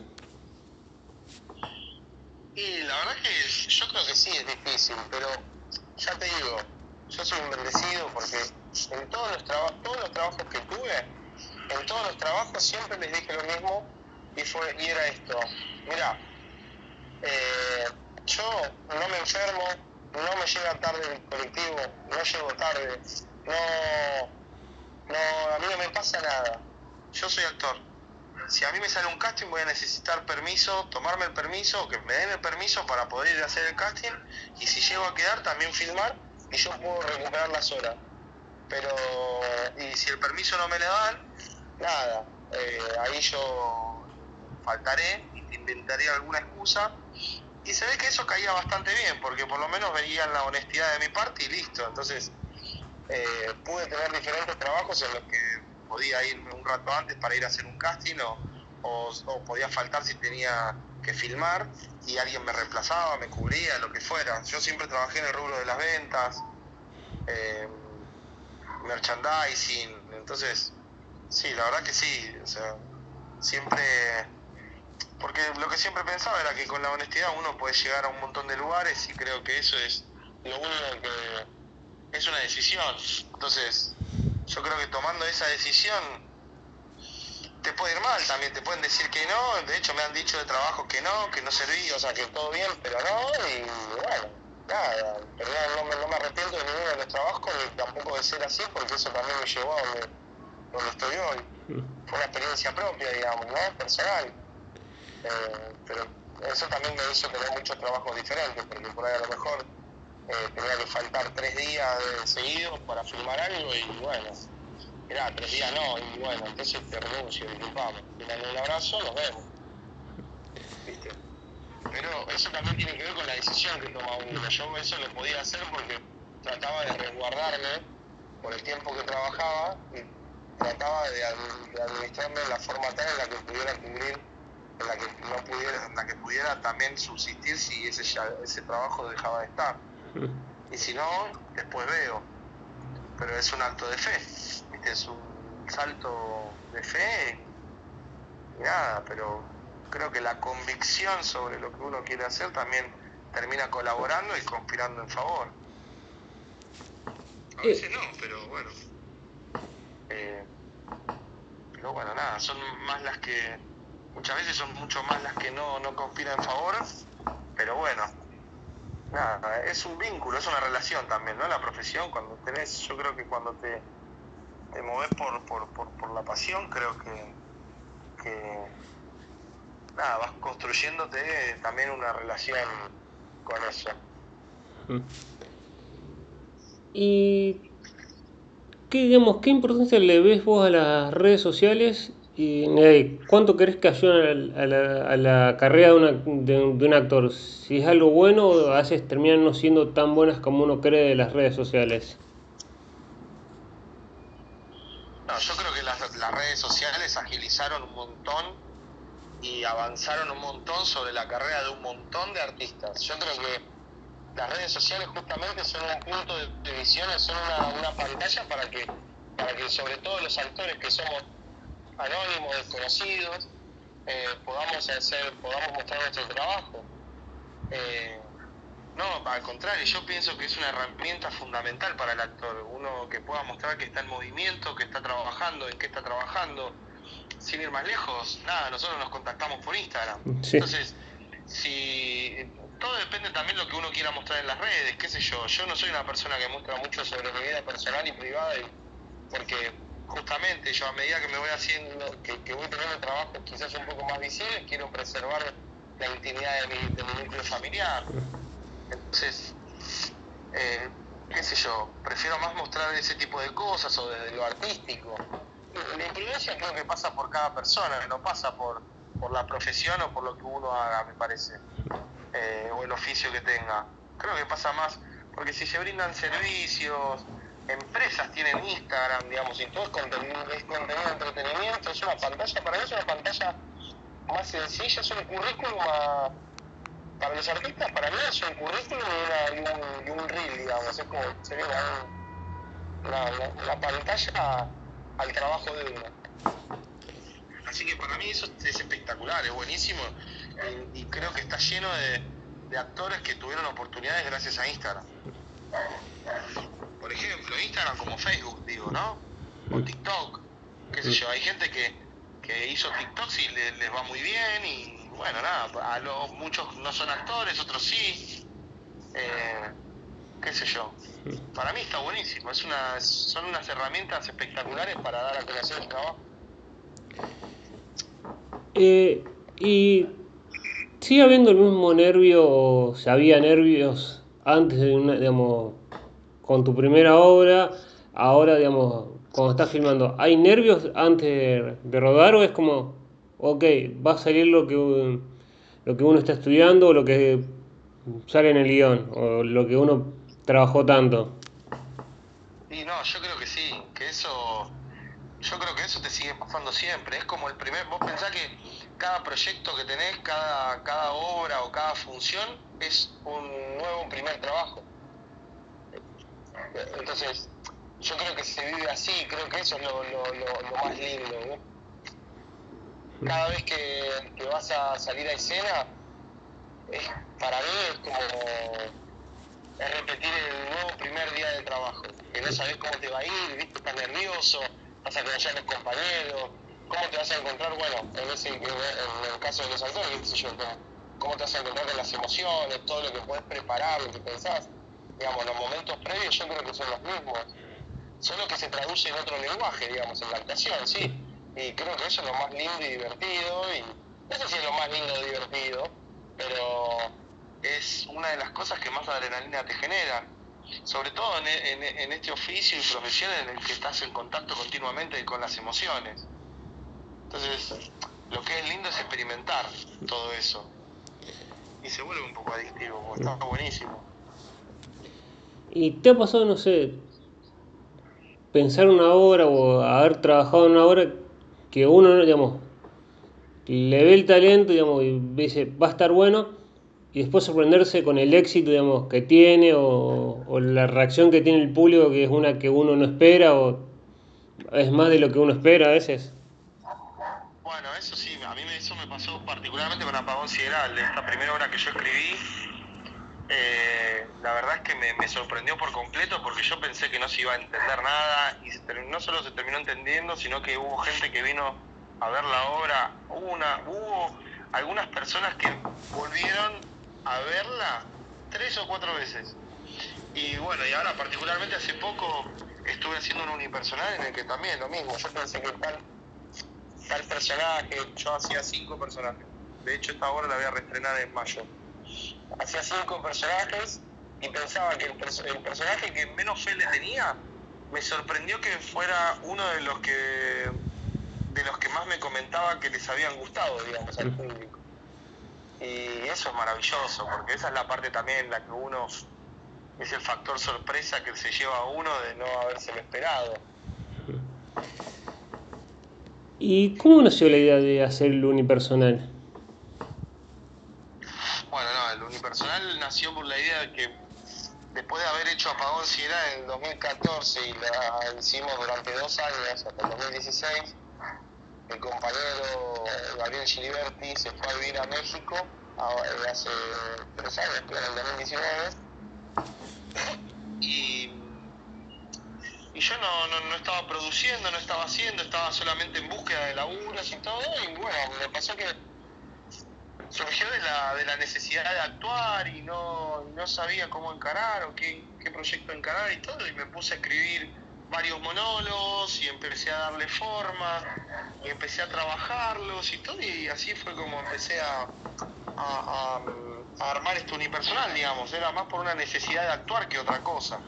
Y la verdad que yo creo que sí es difícil, pero ya te digo, yo soy un bendecido porque en todos los, todos los trabajos que tuve, en todos los trabajos siempre les dije lo mismo y, fue, y era esto, mira, eh, yo no me enfermo, no me llega tarde el colectivo, no llego tarde, no, no, a mí no me pasa nada. Yo soy actor. Si a mí me sale un casting voy a necesitar permiso, tomarme el permiso, que me den el permiso para poder ir a hacer el casting y si llego a quedar también filmar y yo puedo recuperar las horas. Pero, y si el permiso no me lo dan, nada, eh, ahí yo faltaré, inventaré alguna excusa y se ve que eso caía bastante bien, porque por lo menos veían la honestidad de mi parte y listo. Entonces eh, pude tener diferentes trabajos en los que podía irme un rato antes para ir a hacer un casting o, podía faltar si tenía que filmar y alguien me reemplazaba, me cubría, lo que fuera. Yo siempre trabajé en el rubro de las ventas, eh, merchandising, entonces sí, la verdad que sí, o sea, siempre porque lo que siempre pensaba era que con la honestidad uno puede llegar a un montón de lugares y creo que eso es lo único que es una decisión. Entonces, yo creo que tomando esa decisión te puede ir mal también, te pueden decir que no, de hecho me han dicho de trabajo que no, que no serví, o sea, que todo bien, pero no, y bueno, nada, pero no, me arrepiento de ninguno de los trabajos ni tampoco de ser así, porque eso también me llevó a donde, donde estoy hoy. Mm. Fue una experiencia propia, digamos, ¿no? Personal. Eh, pero eso también me hizo tener muchos trabajos diferentes, porque por ahí a lo mejor eh, tenía que faltar tres días seguidos para filmar algo y bueno, era tres días no, y bueno, entonces te renuncio, disculpame, un abrazo, nos vemos. ¿Viste? Pero eso también tiene que ver con la decisión que toma uno. Yo eso lo podía hacer porque trataba de resguardarme por el tiempo que trabajaba y trataba de, de administrarme la forma tal en la que pudiera cubrir en la que no pudiera, en la que pudiera también subsistir si ese, ese trabajo dejaba de estar. Y si no, después veo. Pero es un acto de fe, es un salto de fe y nada, pero creo que la convicción sobre lo que uno quiere hacer también termina colaborando y conspirando en favor. A veces no, pero bueno. Eh, pero bueno, nada, son más las que muchas veces son mucho más las que no, no conspiran en favor, pero bueno, nada, es un vínculo, es una relación también, ¿no? La profesión, cuando tenés, yo creo que cuando te, te moves por, por, por, la pasión, creo que, nada, vas construyéndote también una relación con eso. ¿Y qué, digamos, qué importancia le ves vos a las redes sociales ¿Y cuánto crees que ayudan a la, a la carrera de, una, de, un actor? Si es algo bueno o a veces terminan no siendo tan buenas como uno cree de las redes sociales. No, yo creo que las, redes sociales agilizaron un montón y avanzaron un montón sobre la carrera de un montón de artistas. Yo creo que las redes sociales justamente son un punto de, visión, son una, una pantalla para que, para que sobre todo los actores que somos anónimos, desconocidos, eh, podamos hacer, podamos mostrar nuestro trabajo. Eh, no, al contrario, yo pienso que es una herramienta fundamental para el actor, uno que pueda mostrar que está en movimiento, que está trabajando, en qué está trabajando. Sin ir más lejos, nada, nosotros nos contactamos por Instagram. Entonces, si todo depende también de lo que uno quiera mostrar en las redes, qué sé yo. Yo no soy una persona que muestra mucho sobre mi vida personal y privada, porque justamente yo a medida que me voy haciendo, que, que voy teniendo trabajos quizás un poco más visibles, quiero preservar la intimidad de mi, de mi núcleo familiar. Entonces, eh, qué sé yo, prefiero más mostrar ese tipo de cosas o desde lo artístico. La imprudencia creo que pasa por cada persona, no pasa por, por la profesión o por lo que uno haga, me parece, eh, o el oficio que tenga. Creo que pasa más, porque si se brindan servicios, empresas tienen Instagram, digamos, y todo es contenido, de entretenimiento, es una pantalla, para mí es una pantalla más sencilla, es un currículum para los artistas, para mí es un currículum y, un, un, reel, digamos, es como sería una, pantalla al trabajo de uno. Así que para mí eso es espectacular, es buenísimo y, creo que está lleno de, de actores que tuvieron oportunidades gracias a Instagram por ejemplo, Instagram como Facebook, digo, ¿no? O. TikTok, qué sé yo, hay gente que, que hizo TikTok y les va muy bien y bueno, nada, muchos no son actores, otros sí, eh, qué sé yo. Para mí está buenísimo, es una, son unas herramientas espectaculares para dar a conocer el trabajo. Eh, y sigue habiendo el mismo nervio, o había nervios antes de una, digamos, con tu primera obra, ahora, digamos, cuando estás filmando, ¿hay nervios antes de rodar o es como, ok, va a salir lo que, lo que uno está estudiando o lo que sale en el guion o lo que uno trabajó tanto? Y no, yo creo que sí, que eso, yo creo que eso te sigue pasando siempre. Es como el primer, vos pensás que cada proyecto que tenés, cada, cada obra o cada función es un nuevo primer trabajo. Entonces, yo creo que se vive así, creo que eso es lo, lo, lo, más lindo. Cada vez que, que, vas a salir a escena, para mí es como es repetir el nuevo primer día de trabajo, que no sabes cómo te va a ir, ¿viste? estás nervioso, vas a conocer a los compañeros, cómo te vas a encontrar, bueno, en, ese, el caso de los actores, yo, cómo te vas a encontrar con las emociones, todo lo que puedes preparar, lo que pensás digamos, los momentos previos yo creo que son los mismos, solo que se traduce en otro lenguaje, digamos, en la actuación, sí. Y creo que eso es lo más lindo y divertido, y no sé si es lo más lindo y divertido, pero es una de las cosas que más adrenalina te genera, sobre todo en, en, este oficio y profesión en el que estás en contacto continuamente con las emociones. Entonces, lo que es lindo es experimentar todo eso. Y se vuelve un poco adictivo, porque está buenísimo. ¿Y te ha pasado, no sé, pensar una obra o haber trabajado en una obra que uno, digamos, le ve el talento, digamos, y dice, va a estar bueno, y después sorprenderse con el éxito, digamos, que tiene o, la reacción que tiene el público, que es una que uno no espera o es más de lo que uno espera a veces? Bueno, eso sí, a mí eso me pasó particularmente con Apagón Sideral, esta primera obra que yo escribí, eh, la verdad es que me, sorprendió por completo porque yo pensé que no se iba a entender nada y no solo se terminó entendiendo, sino que hubo gente que vino a ver la obra, una, hubo algunas personas que volvieron a verla tres o cuatro veces. Y bueno, y ahora particularmente hace poco estuve haciendo un unipersonal en el que también lo mismo, yo pensé que tal, tal personaje, yo hacía cinco personajes. De hecho esta obra la voy a reestrenar en mayo hacía cinco personajes y pensaba que el, personaje que menos fe le tenía me sorprendió que fuera uno de los que de los que más me comentaba que les habían gustado, digamos, al público. Y eso es maravilloso, porque esa es la parte también en la que uno es el factor sorpresa que se lleva a uno de no haberse esperado. ¿Y cómo nació la idea de hacer el unipersonal? Bueno, no, el unipersonal nació por la idea de que después de haber hecho Apagón Sierra en el 2014 y la hicimos durante dos años, hasta el 2016, el compañero Gabriel Giliberti se fue a vivir a México hace tres años, en el 2019. Y, y yo no, no, no, estaba produciendo, no estaba haciendo, estaba solamente en búsqueda de laburas y todo. Y bueno, me pasó que surgió de la, de la necesidad de actuar y no, no sabía cómo encarar o qué, qué proyecto encarar y todo. Y me puse a escribir varios monólogos y empecé a darle forma y empecé a trabajarlos y todo y así fue como empecé a, a, armar esto unipersonal, digamos, era más por una necesidad de actuar que otra cosa.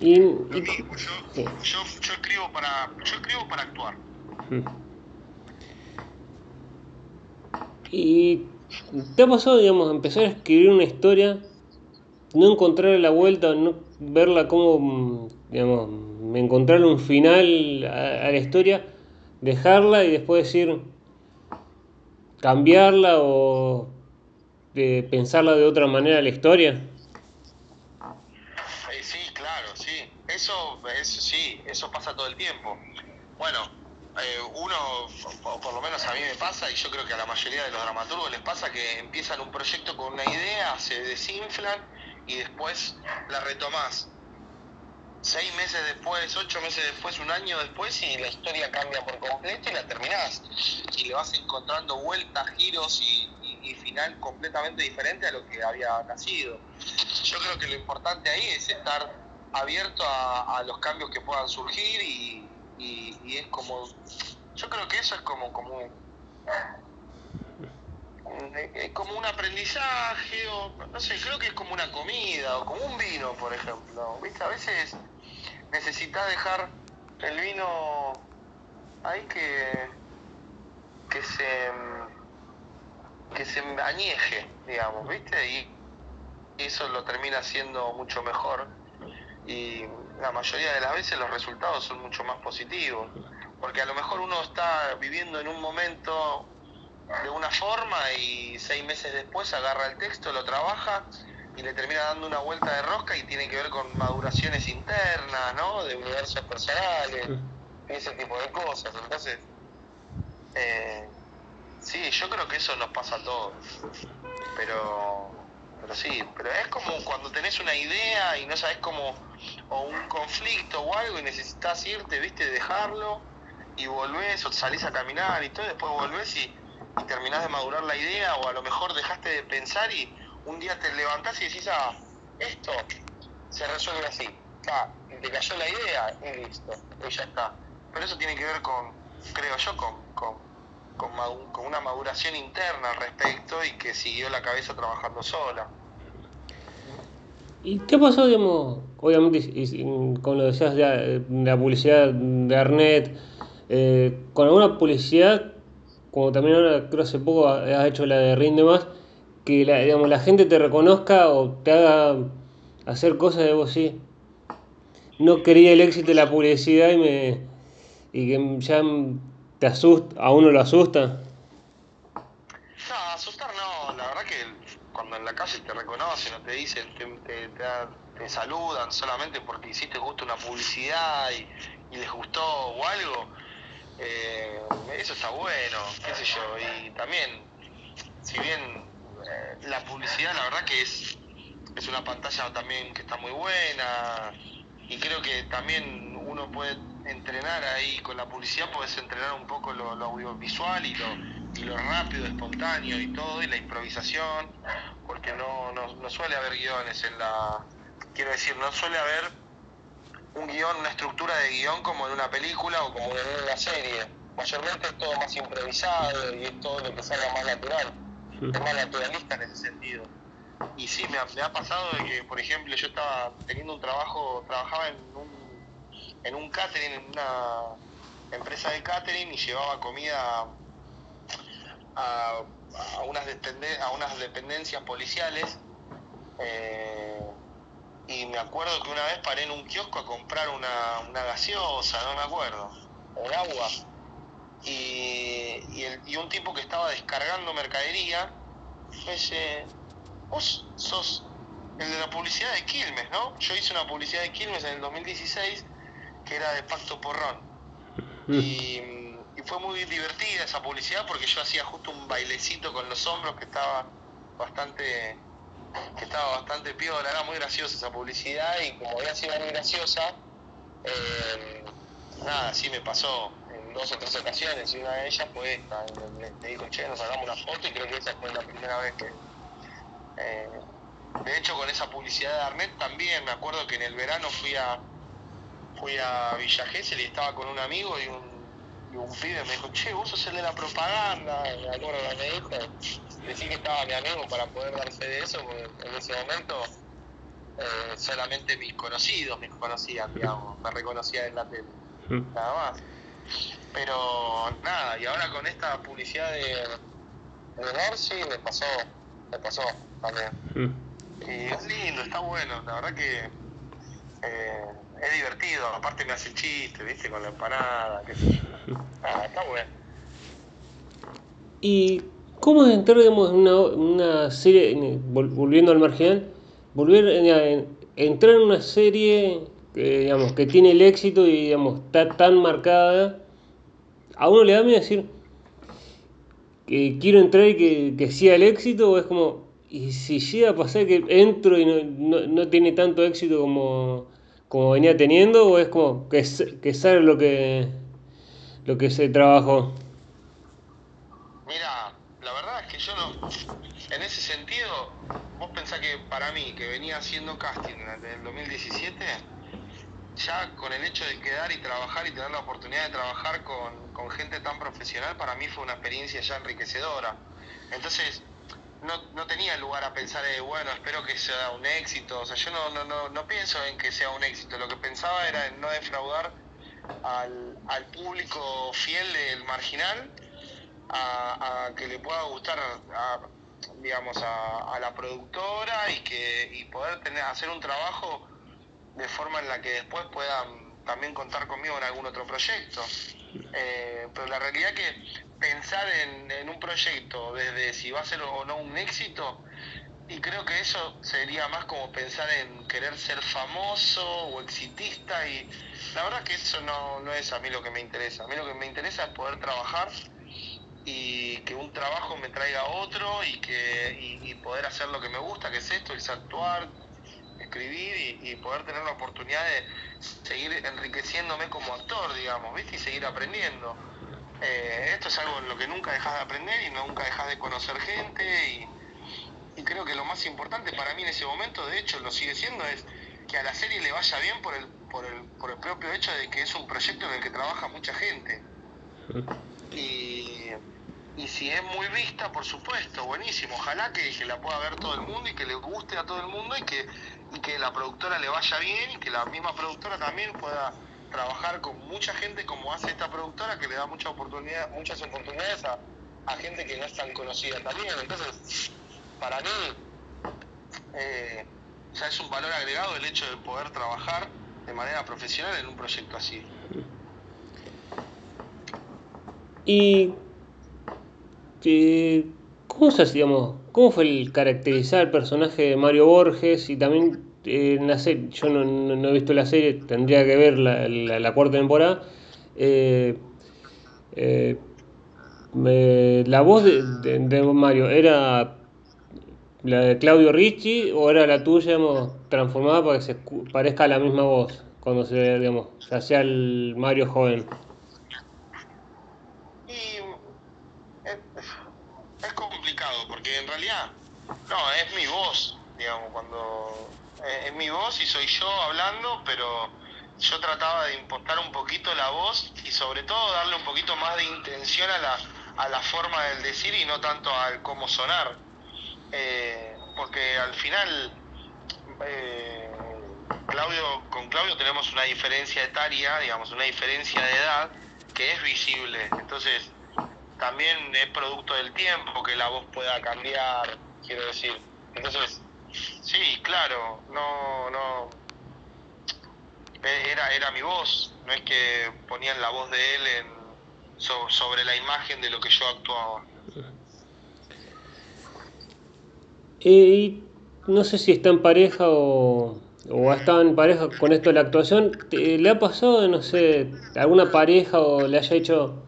Y, yo, yo, yo, escribo para yo escribo para actuar. ¿Y te ha pasado, digamos, empezar a escribir una historia, no encontrar la vuelta, no verla como, digamos, encontrar un final a, la historia, dejarla y después decir, cambiarla o de pensarla de otra manera la historia? Eh, sí, claro. Eso, eso sí, eso pasa todo el tiempo. Bueno, eh, uno, o por lo menos a mí me pasa, y yo creo que a la mayoría de los dramaturgos les pasa que empiezan un proyecto con una idea, se desinflan y después la retomás seis meses después, ocho meses después, un año después y la historia cambia por completo y la terminás. Y le vas encontrando vueltas, giros y, final completamente diferente a lo que había nacido. Yo creo que lo importante ahí es estar abierto a, los cambios que puedan surgir y, es como, yo creo que eso es como, como es como un aprendizaje, o no sé, creo que es como una comida, o como un vino, por ejemplo. ¿Viste? A veces necesitas dejar el vino ahí que, que se que se añeje, digamos, ¿viste? Y eso lo termina siendo mucho mejor y la mayoría de las veces los resultados son mucho más positivos, porque a lo mejor uno está viviendo en un momento de una forma y seis meses después agarra el texto, lo trabaja y le termina dando una vuelta de rosca y tiene que ver con maduraciones internas, ¿no? De universos personales y ese tipo de cosas. Entonces, eh, sí, yo creo que eso nos pasa a todos. Pero, pero sí, pero es como cuando tenés una idea y no sabes cómo, o un conflicto o algo y necesitas irte, viste, dejarlo y volvés o salís a caminar y todo, después volvés y y terminás de madurar la idea o a lo mejor dejaste de pensar y un día te levantás y decís, ah, esto se resuelve así. Ah, te cayó la idea y listo, y ya está. Pero eso tiene que ver con, creo yo, con, con, con, una maduración interna al respecto y que siguió la cabeza trabajando sola. ¿Y qué pasó, digamos, obviamente, con lo decías de la publicidad de Arnet, eh, con alguna publicidad como también ahora creo hace poco has hecho la de Rinde Más, que la, digamos, la gente te reconozca o te haga hacer cosas de vos, sí. No quería el éxito de la publicidad y me y que ya te asusta, a uno lo asusta. No, asustar no, la verdad que cuando en la calle te reconocen o te dicen, te, te, te, saludan solamente porque hiciste justo una publicidad y, y les gustó o algo, eh, eso está bueno, qué sé yo. Y también, si bien eh, la publicidad, la verdad que es, es una pantalla también que está muy buena. Y creo que también uno puede entrenar ahí con la publicidad, puedes entrenar un poco lo, audiovisual y lo, y lo rápido, espontáneo y todo, y la improvisación, porque no, no, no suele haber guiones en la. Quiero decir, no suele haber un guion, una estructura de guion como en una película o como en una serie. Mayormente es todo más improvisado y es todo lo que salga más natural. Es más naturalista en ese sentido. Y sí, me ha, pasado de que, por ejemplo, yo estaba teniendo un trabajo, trabajaba en un, en un catering, en una empresa de catering y llevaba comida a, unas, dependencias policiales. Eh, y me acuerdo que una vez paré en un kiosco a comprar una, una gaseosa, no me acuerdo, o agua. Y, y, el, y, un tipo que estaba descargando mercadería me dice, vos sos el de la publicidad de Quilmes, ¿no? Yo hice una publicidad de Quilmes en el 2016 que era de Pacto Porrón. Y, y fue muy divertida esa publicidad porque yo hacía justo un bailecito con los hombros que estaba bastante que estaba bastante piola, era muy graciosa esa publicidad y como había sido muy graciosa, eh, nada, sí me pasó en dos o tres ocasiones. Y una de ellas fue esta, me, me dijo, che, nos hagamos una foto y creo que esa fue la primera vez que... eh, de hecho con esa publicidad de Arnet también, me acuerdo que en el verano fui a fui a Villa Gesell y estaba con un amigo y un, y un pibe me dijo, che, vos sos el de la propaganda, me acuerdo que me dijo, decir que estaba mi amigo para poder darse de eso, porque en ese momento eh, solamente mis conocidos me conocían, digamos, me reconocían en la tele, Mm. nada más. Pero nada, y ahora con esta publicidad de, de Norsi me pasó, me pasó también. Mm. Y es lindo, está bueno, la verdad que eh, es divertido, aparte me hace chiste, viste, con la empanada, qué sé. Ah, está bueno. ¿Y cómo entrar, digamos, en una, una serie, en- vol- volviendo al marginal, volver a entrar en una serie que, digamos, que tiene el éxito y, digamos, está tan marcada, a uno le da miedo decir que quiero entrar y que, que siga el éxito, o es como, y si llega a pasar que entro y no, no, no tiene tanto éxito como, como venía teniendo, o es como que, que sale lo que, lo que se trabajó. Mira, la verdad es que yo no. En ese sentido, vos pensás que para mí, que venía haciendo casting desde el 2017, ya con el hecho de quedar y trabajar y tener la oportunidad de trabajar con, con gente tan profesional, para mí fue una experiencia ya enriquecedora. Entonces, no, no tenía lugar a pensar, eh, bueno, espero que sea un éxito. O sea, yo no, no, no, no pienso en que sea un éxito. Lo que pensaba era en no defraudar al, al público fiel del marginal a, a que le pueda gustar a, digamos a, a la productora y que y poder tener hacer un trabajo de forma en la que después puedan también contar conmigo en algún otro proyecto Eh, pero la realidad que pensar en, un proyecto desde si va a ser o no un éxito y creo que eso sería más como pensar en querer ser famoso o exitista y la verdad que eso no, no es a mí lo que me interesa. A mí lo que me interesa es poder trabajar y que un trabajo me traiga otro y que y, poder hacer lo que me gusta, que es esto, es actuar, escribir y poder tener la oportunidad de seguir enriqueciéndome como actor, digamos, ¿viste? Y seguir aprendiendo. Eh, esto es algo en lo que nunca dejas de aprender y nunca dejas de conocer gente y, y creo que lo más importante para mí en ese momento, de hecho lo sigue siendo, es que a la serie le vaya bien por el, por el, por el propio hecho de que es un proyecto en el que trabaja mucha gente. Y, y si es muy vista, por supuesto, buenísimo. Ojalá que, que la pueda ver todo el mundo y que le guste a todo el mundo y que, y que la productora le vaya bien y que la misma productora también pueda trabajar con mucha gente como hace esta productora que le da mucha oportunidad, muchas oportunidades a, a gente que no es tan conocida también. Entonces, para mí, eh, ya es un valor agregado el hecho de poder trabajar de manera profesional en un proyecto así. Y ¿cómo se hace, digamos, cómo fue el caracterizar el personaje de Mario Borges y también eh, en la serie, yo no, no- he visto la serie, tendría que ver la, la- cuarta temporada. eh, eh, la voz de, de- Mario era la de Claudio Ricci o era la tuya, digamos, transformada para que se parezca a la misma voz cuando se, digamos, se hacía el Mario joven. Y es complicado porque en realidad, no, es mi voz, digamos, cuando es, es mi voz y soy yo hablando, pero yo trataba de impostar un poquito la voz y sobre todo darle un poquito más de intención a la, a la forma del decir y no tanto al cómo sonar. Eh, porque al final eh, Claudio, con Claudio tenemos una diferencia etaria, digamos, una diferencia de edad que es visible. Entonces, también es producto del tiempo que la voz pueda cambiar, quiero decir. Entonces, sí, claro, no, no. e- Era, era mi voz, no es que ponían la voz de él en, so- sobre la imagen de lo que yo actuaba. Y no sé si está en pareja o, o ha estado en pareja con esto de la actuación. ¿te- ¿Le ha pasado, no sé, alguna pareja o le haya hecho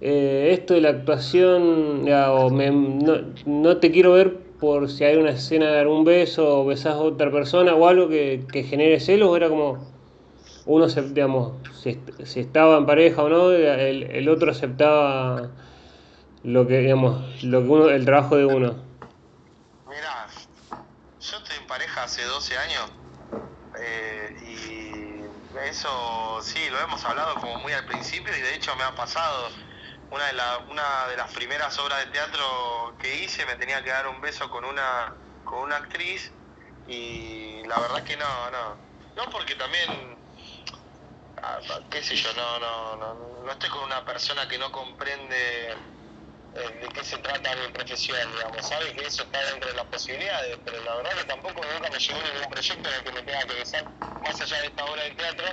eh, esto de la actuación, ya, o me- no, no te quiero ver por si hay una escena de algún beso o besás a otra persona o algo que, que genere celos? ¿O era como uno, se, digamos, si estaba en pareja o no, el, el otro aceptaba lo que, digamos, lo que uno, el trabajo de uno? Mirá, yo estoy en pareja hace 12 años eh, y eso sí, lo hemos hablado como muy al principio y de hecho me ha pasado. Una de, la- una de las primeras obras de teatro que hice me tenía que dar un beso con una, con una actriz y la verdad que no, no. No porque también, ah, qué sé yo, no, no, no, no estoy con una persona que no comprende eh, de qué se trata mi profesión, digamos, sabe que eso está dentro de las posibilidades, pero la verdad que tampoco nunca me llegó ningún proyecto en el que me tenga que besar, más allá de esta obra de teatro,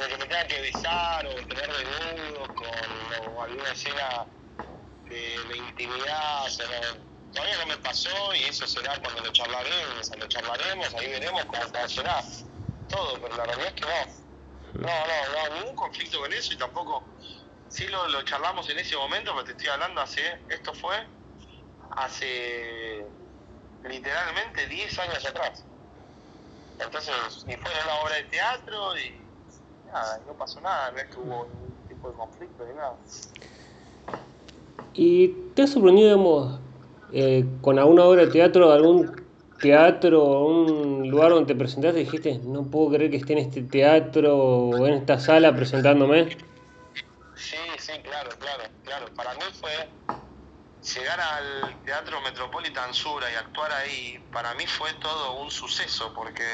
el que me tenga que besar o tener desnudos con o alguna escena de, de intimidad, o sea, no- todavía no me pasó y eso será cuando lo charlaremos, lo charlaremos, ahí veremos cómo funciona todo, pero la realidad es que no. No, no, no, ningún conflicto con eso y tampoco sí lo, lo charlamos en ese momento, pero te estoy hablando hace, esto fue hace literalmente 10 años atrás. Entonces, y fue en una obra de teatro y nada, no pasó nada, no es que hubo ningún tipo de conflicto ni nada. ¿Y te ha sorprendido, digamos, eh, con alguna obra de teatro, algún teatro o un lugar donde te presentaste y dijiste, no puedo creer que esté en este teatro o en esta sala presentándome? Sí, sí, claro, claro, claro. Para mí fue llegar al Teatro Metropolitan Sura y actuar ahí, para mí fue todo un suceso porque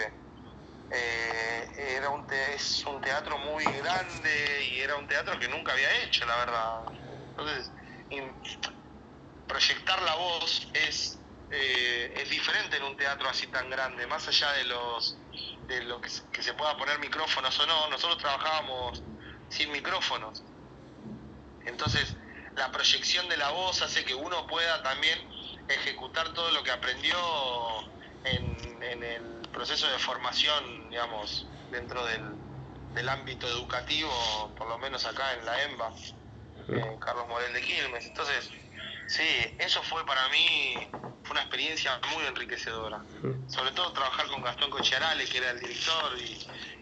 eh, era un es un teatro muy grande y era un teatro que nunca había hecho, la verdad. Entonces, proyectar la voz es, eh, es diferente en un teatro así tan grande, más allá de los de lo que, se- que se pueda poner micrófonos o no, nosotros trabajábamos sin micrófonos. Entonces, la proyección de la voz hace que uno pueda también ejecutar todo lo que aprendió en, en el proceso de formación, digamos, dentro del, del ámbito educativo, por lo menos acá en la EMBA, en Carlos Morel de Quilmes. Entonces, sí, eso fue para mí fue una experiencia muy enriquecedora. Sobre todo trabajar con Gastón Cochiarale, que era el director, y,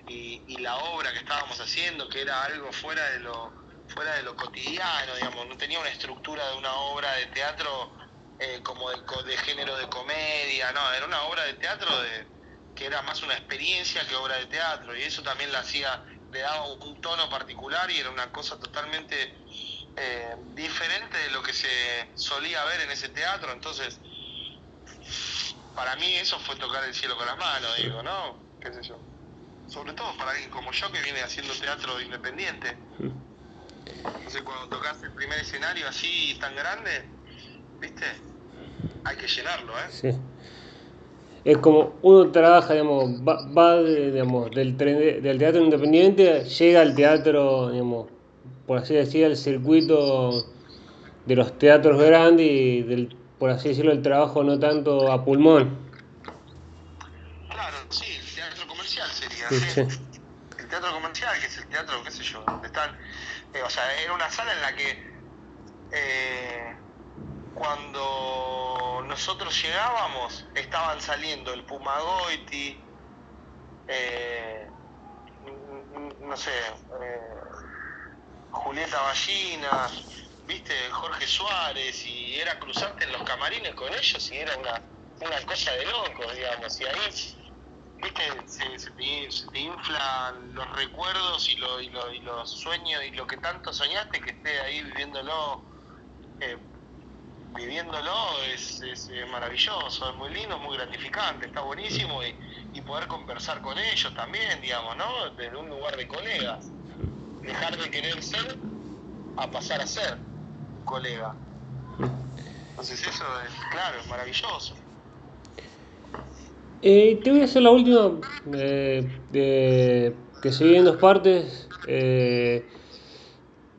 y- y la obra que estábamos haciendo, que era algo fuera de lo fuera de lo cotidiano, digamos, no tenía una estructura de una obra de teatro eh, como de, de género de comedia, no, era una obra de teatro de, que era más una experiencia que obra de teatro, y eso también la hacía, le daba un, tono particular y era una cosa totalmente eh, diferente de lo que se solía ver en ese teatro, entonces para mí eso fue tocar el cielo con las manos, digo, ¿no? ¿Qué sé yo? Sobre todo para alguien como yo que viene haciendo teatro independiente. Entonces cuando tocas el primer escenario así tan grande, ¿viste? Hay que llenarlo, ¿eh? Sí. Es como uno trabaja, digamos, va, va de- digamos, del, del teatro independiente, llega al teatro, digamos, por así decir, al circuito de los teatros grandes y del, por así decirlo, el trabajo no tanto a pulmón. Claro, sí, el teatro comercial sería. Sí. El teatro comercial, que es el teatro, qué sé yo, donde están. eh, o sea, era una sala en la que eh, cuando nosotros llegábamos estaban saliendo el Pumagoiti, eh, no sé, eh, Julieta Ballina, viste, Jorge Suárez, y era cruzarte en los camarines con ellos y era una, una cosa de locos, digamos, y ahí viste, se, te, inflan los recuerdos y los sueños y lo que tanto soñaste que esté ahí viviéndolo, eh, viviéndolo es, es, eh, maravilloso, es muy lindo, es muy gratificante, está buenísimo y, y poder conversar con ellos también, digamos, ¿no? Desde un lugar de colegas. Dejar de querer ser a pasar a ser colega. Entonces eso es, claro, es maravilloso. Eh, te voy a hacer la última, eh, de- que se divide en dos partes.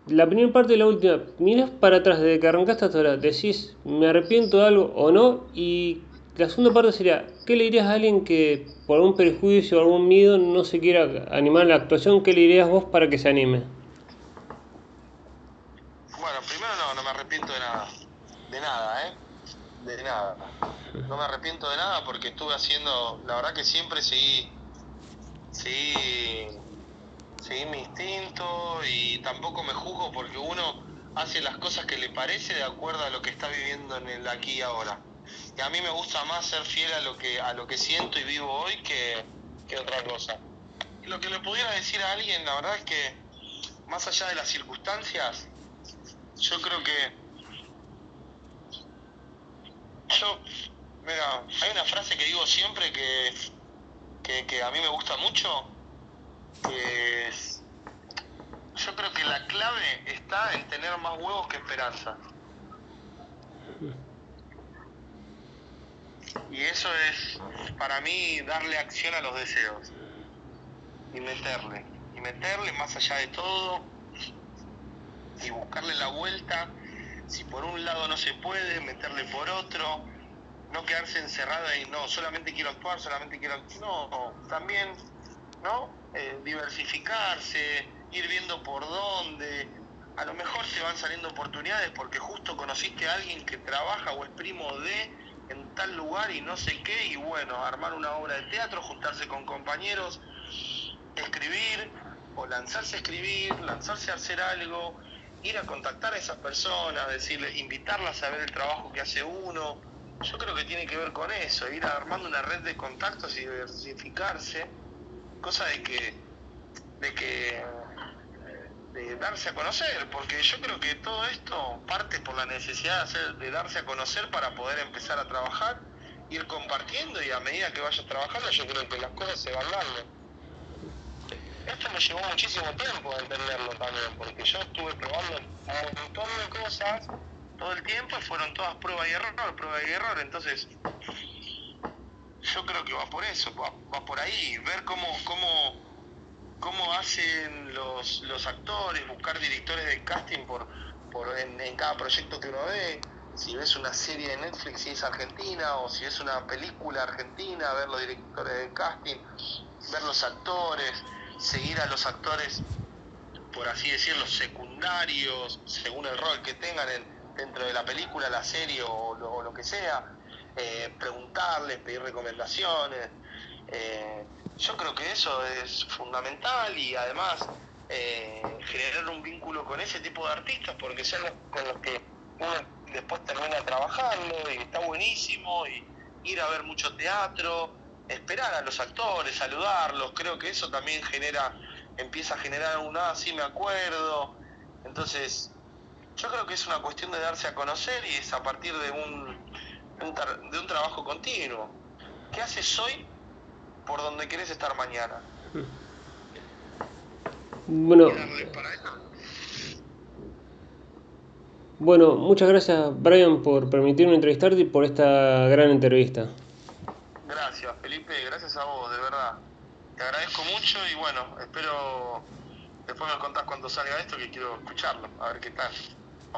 La primera parte y la última, miras para atrás desde que arrancaste hasta ahora, decís, me arrepiento de algo o no, y la segunda parte sería, ¿qué le dirías a alguien que por algún prejuicio o algún miedo no se quiera animar a la actuación? ¿Qué le dirías vos para que se anime? Bueno, primero no, no me arrepiento de nada. De nada, ¿eh? De nada. No me arrepiento de nada porque estuve haciendo, la verdad que siempre seguí, seguí, seguí mi instinto y tampoco me juzgo porque uno hace las cosas que le parece de acuerdo a lo que está viviendo en el aquí y ahora. Y a mí me gusta más ser fiel a lo que, a lo que siento y vivo hoy que, que otra cosa. Lo que le pudiera decir a alguien, la verdad es que, más allá de las circunstancias, yo creo que. Yo. Mira, hay una frase que digo siempre que, que a mí me gusta mucho, Yo creo que la clave está en tener más huevos que esperanza. Y eso es, para mí, darle acción a los deseos. Y meterle. Y meterle más allá de todo. Y buscarle la vuelta. Si por un lado no se puede, meterle por otro. No quedarse encerrada y no, solamente quiero actuar, solamente quiero. No, también, ¿no? Eh, diversificarse, ir viendo por dónde. A lo mejor te van saliendo oportunidades porque justo conociste a alguien que trabaja o es primo de en tal lugar y no sé qué, y bueno, armar una obra de teatro, juntarse con compañeros, escribir, o lanzarse a escribir, lanzarse a hacer algo, ir a contactar a esas personas, decirle, invitarlas a ver el trabajo que hace uno. Yo creo que tiene que ver con eso, ir armando una red de contactos y diversificarse, cosa de que, de que de darse a conocer, porque yo creo que todo esto parte por la necesidad de, hacer, de darse a conocer para poder empezar a trabajar, ir compartiendo y a medida que vayas trabajando yo creo que las cosas se van dando. Esto me llevó muchísimo tiempo a entenderlo también, porque yo estuve probando un montón de cosas todo el tiempo y fueron todas prueba y error, prueba y error, entonces yo creo que va por eso, va, va por ahí, ver cómo, cómo cómo hacen los, los actores, buscar directores de casting por, por en, cada proyecto que uno ve. Si ves una serie de Netflix si es argentina, o si es una película argentina, ver los directores de casting, ver los actores, seguir a los actores, por así decirlo, secundarios, según el rol que tengan en, dentro de la película, la serie o lo que sea, eh, preguntarles, pedir recomendaciones. Eh, yo creo que eso es fundamental y además eh, generar un vínculo con ese tipo de artistas porque son los con los que uno después termina trabajando y está buenísimo y ir a ver mucho teatro, esperar a los actores, saludarlos, creo que eso también genera, empieza a generar un, ah, sí me acuerdo, entonces yo creo que es una cuestión de darse a conocer y es a partir de un, un de un trabajo continuo. ¿Qué haces hoy por donde querés estar mañana. Bueno, bueno, muchas gracias Brian por permitirme entrevistarte y por esta gran entrevista. Gracias Felipe, gracias a vos, de verdad. Te agradezco mucho y bueno, espero después me contás cuando salga esto que quiero escucharlo, a ver qué tal.